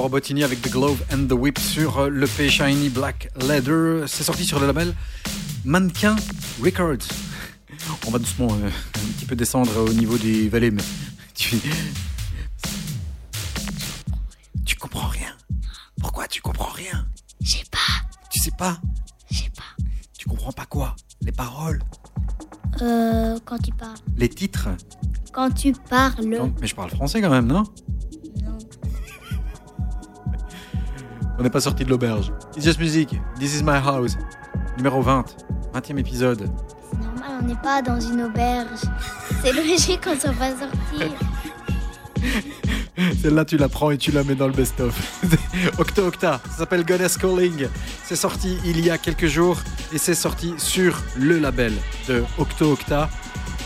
Nora Bottini avec The Glove and the Whip sur euh, le P Shiny Black Leather. C'est sorti sur le label Mannequin Records. On va doucement euh, un petit peu descendre au niveau des vallées, mais tu, tu comprends rien. Pourquoi tu comprends rien? Je sais pas, Tu sais pas? Je sais pas. Tu comprends pas quoi? Les paroles? Euh, quand tu parles. Les titres? Quand tu parles. Mais je parle français quand même, Non? Pas sorti de l'auberge. It's Just Music, This Is My House, numéro 20, 20e épisode. C'est normal, on n'est pas dans une auberge. C'est logique qu'on soit pas sorti. Celle-là, tu la prends et tu la mets dans le best-of. Octo Octa, ça s'appelle Goddess Calling. C'est sorti il y a quelques jours et c'est sorti sur le label de Octo Octa.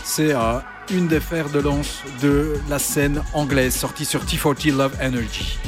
C'est euh, une des fers de lance de la scène anglaise, sortie sur T40 Love Energy.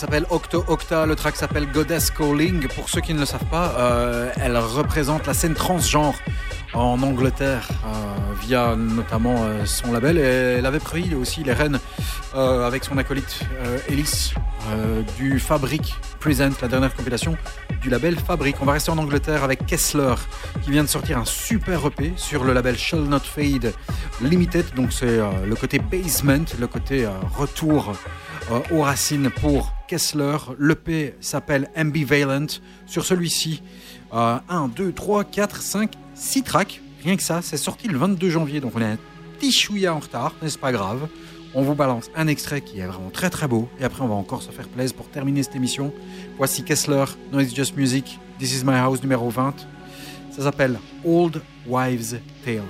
S'appelle Octo Octa, le track s'appelle Goddess Calling. Pour ceux qui ne le savent pas, euh, elle représente la scène transgenre en Angleterre euh, via notamment euh, son label. Elle avait pris aussi les rênes avec son acolyte Ellis du Fabric Present, la dernière compilation du label Fabric. On va rester en Angleterre avec Kessler qui vient de sortir un super EP sur le label Shall Not Fade Limited. Donc c'est le côté basement, le côté retour aux racines pour Kessler. L'EP s'appelle Ambivalent. Sur celui-ci, euh, 1, 2, 3, 4, 5, 6 tracks. Rien que ça, c'est sorti le 22 janvier, donc on est un petit chouïa en retard, c'est pas grave. On vous balance un extrait qui est vraiment très très beau, et après on va encore se faire plaisir pour terminer cette émission. Voici Kessler, No It's Just Music, This Is My House numéro 20. Ça s'appelle Old Wives' Tale.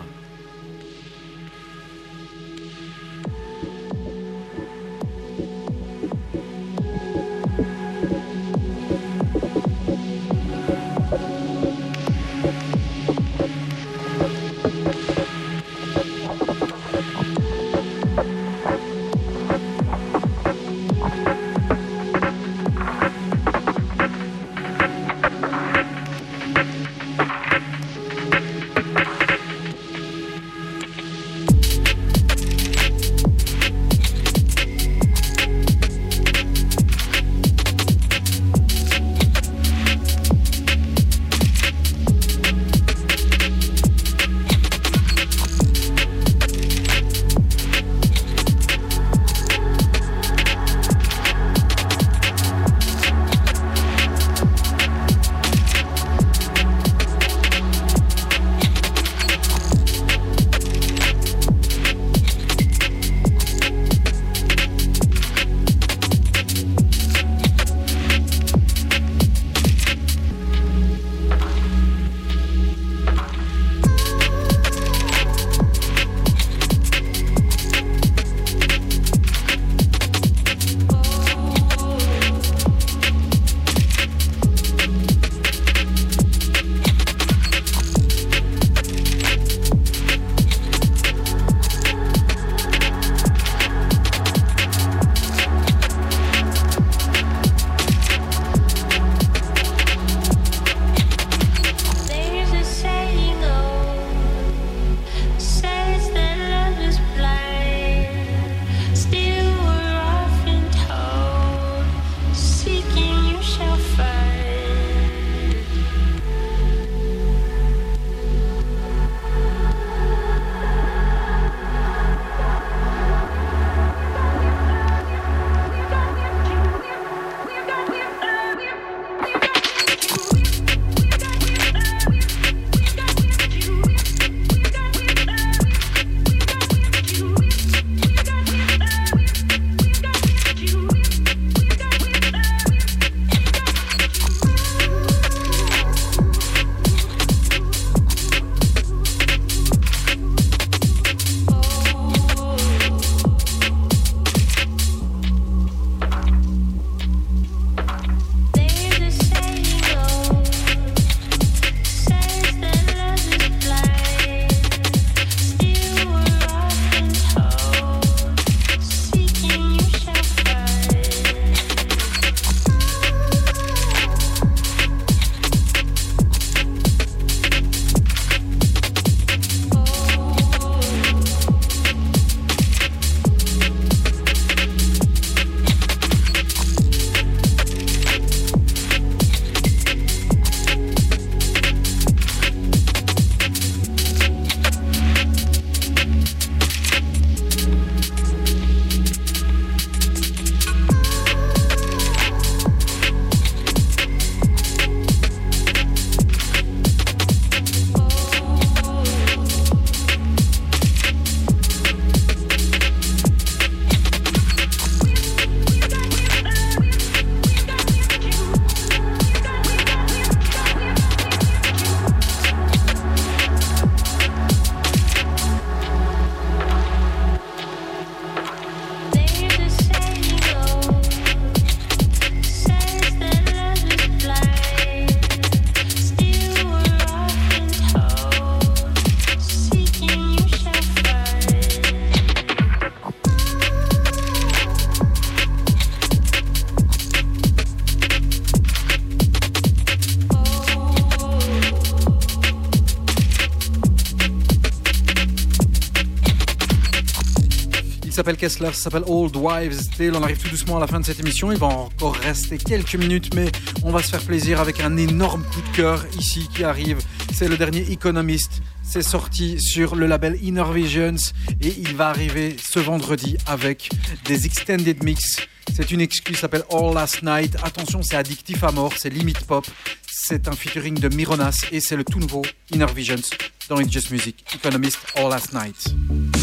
Ça s'appelle Old Wives Tale. On arrive tout doucement à la fin de cette émission. Il va encore rester quelques minutes, mais on va se faire plaisir avec un énorme coup de cœur ici qui arrive. C'est le dernier Economist. C'est sorti sur le label Inner Visions et il va arriver ce vendredi avec des extended mix. C'est une excuse qui s'appelle All Last Night. Attention, c'est addictif à mort, c'est limite pop. C'est un featuring de Mironas et c'est le tout nouveau Inner Visions dans It's Just Music. Economist All Last Night.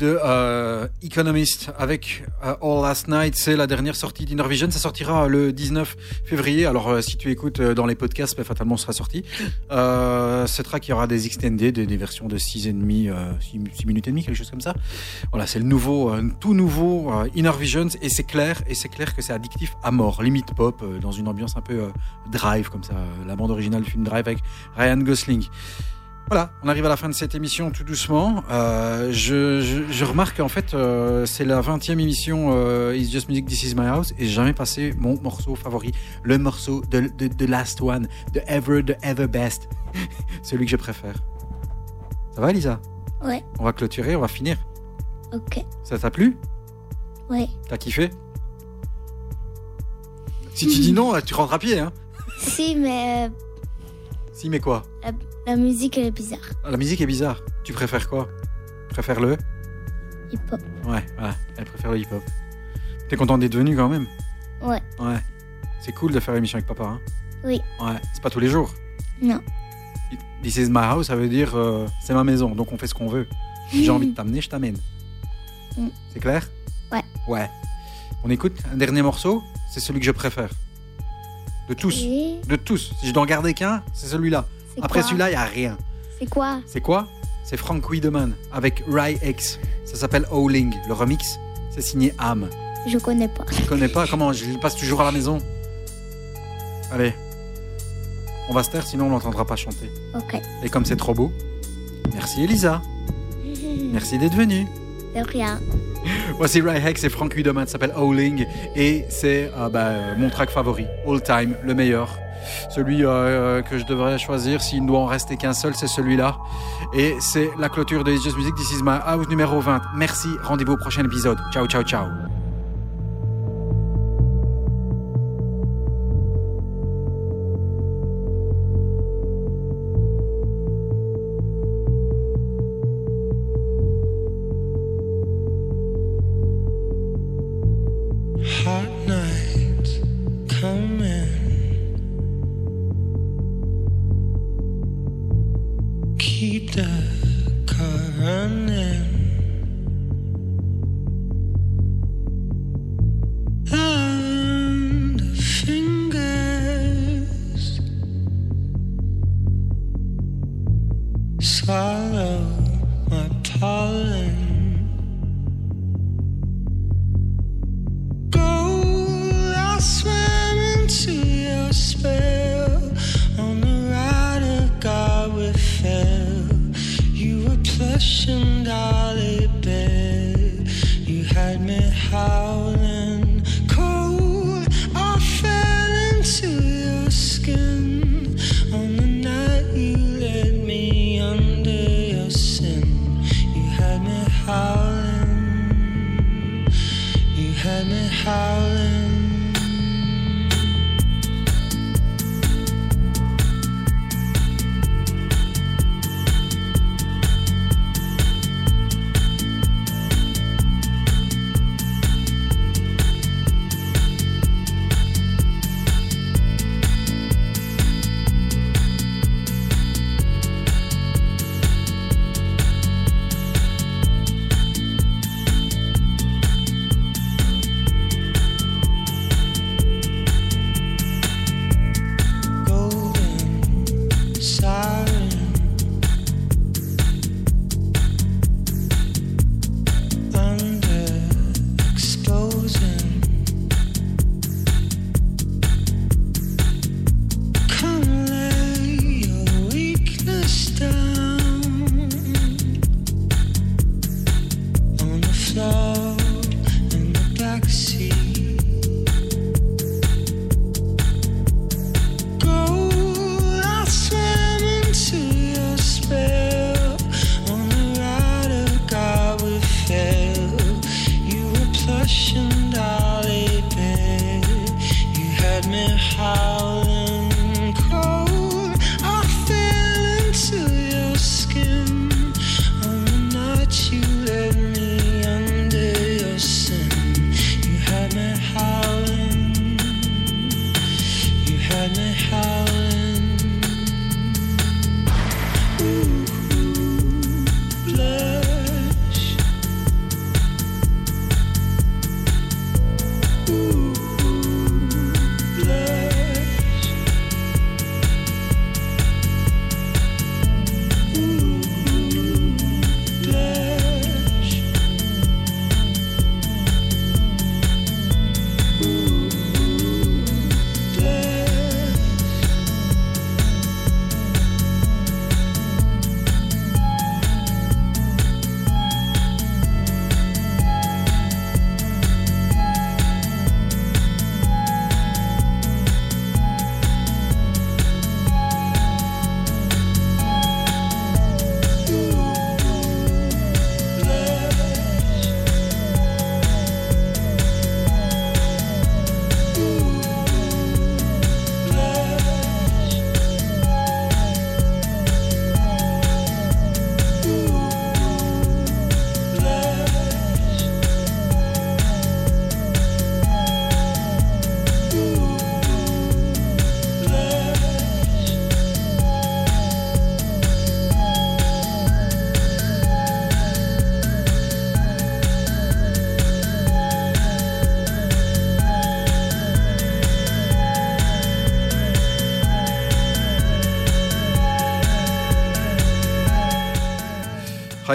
De euh, Economist avec euh, All Last Night. C'est la dernière sortie d'Inner Vision. Ça sortira le 19 février. Alors, euh, si tu écoutes euh, dans les podcasts, bah, fatalement, sera sorti. Euh, ce track, il y aura des extended, des, versions de 6 et demi, euh, 6, minutes et demie, quelque chose comme ça. Voilà, c'est le nouveau, euh, tout nouveau euh, Inner Visions. Et c'est clair, et c'est clair que c'est addictif à mort. Limite pop, euh, dans une ambiance un peu euh, drive, comme ça. euh, La bande originale du film Drive avec Ryan Gosling. Voilà, on arrive à la fin de cette émission tout doucement. Euh, je, je, je remarque qu'en fait, euh, c'est la 20e émission euh, It's Just Music, This Is My House et j'ai jamais passé mon morceau favori, le morceau de, de, de Last One, de Ever, the Ever Best, celui que je préfère. Ça va, Lisa Ouais, On va clôturer, on va finir. ok. Ça t'a plu? Ouais. T'as kiffé? Si tu dis non, tu rentres à pied, hein Si, mais Si, mais quoi la, la musique, elle est bizarre. La musique est bizarre. Tu préfères quoi? Tu préfères le Hip-hop. Ouais, voilà, elle préfère le hip-hop. T'es content d'être venu quand même? Ouais. Ouais. C'est cool de faire l'émission avec papa, hein? Oui. Ouais, c'est pas tous les jours? Non. This is my house, ça veut dire euh, c'est ma maison, donc on fait ce qu'on veut. Si j'ai envie de t'amener, je t'amène. Mm. C'est clair? Ouais. Ouais. On écoute un dernier morceau, c'est celui que je préfère. De tous. Et De tous. Si je dois en garder qu'un, c'est celui-là. Après celui-là, il n'y a rien. C'est quoi C'est quoi C'est Frank Wiedemann avec Rai X. Ça s'appelle Howling. Le remix, c'est signé Am. Je connais pas. Tu connais pas Comment Je le passe toujours à la maison. Allez. On va se taire, sinon on l'entendra pas chanter. Ok. Et comme c'est trop beau, merci Elisa. Merci d'être venue. De rien. Voici Rai Hex et Frank Wiedemann, ça s'appelle Howling. Et c'est euh, bah, mon track favori, all time, le meilleur. Celui euh, que je devrais choisir, s'il ne doit en rester qu'un seul, c'est celui-là. Et c'est la clôture de Just Music. This is my house numéro 20. Merci, rendez-vous au prochain épisode. Ciao, ciao, ciao.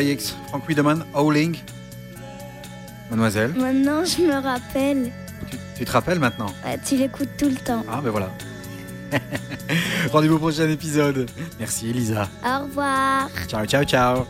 X, Frank Wiedemann, Howling. Mademoiselle, Maintenant, je me rappelle. tu, tu te rappelles maintenant? Ouais, tu l'écoutes tout le temps. Ah ben voilà. Rendez-vous au prochain épisode. Merci Elisa. Au revoir. Ciao, ciao, ciao.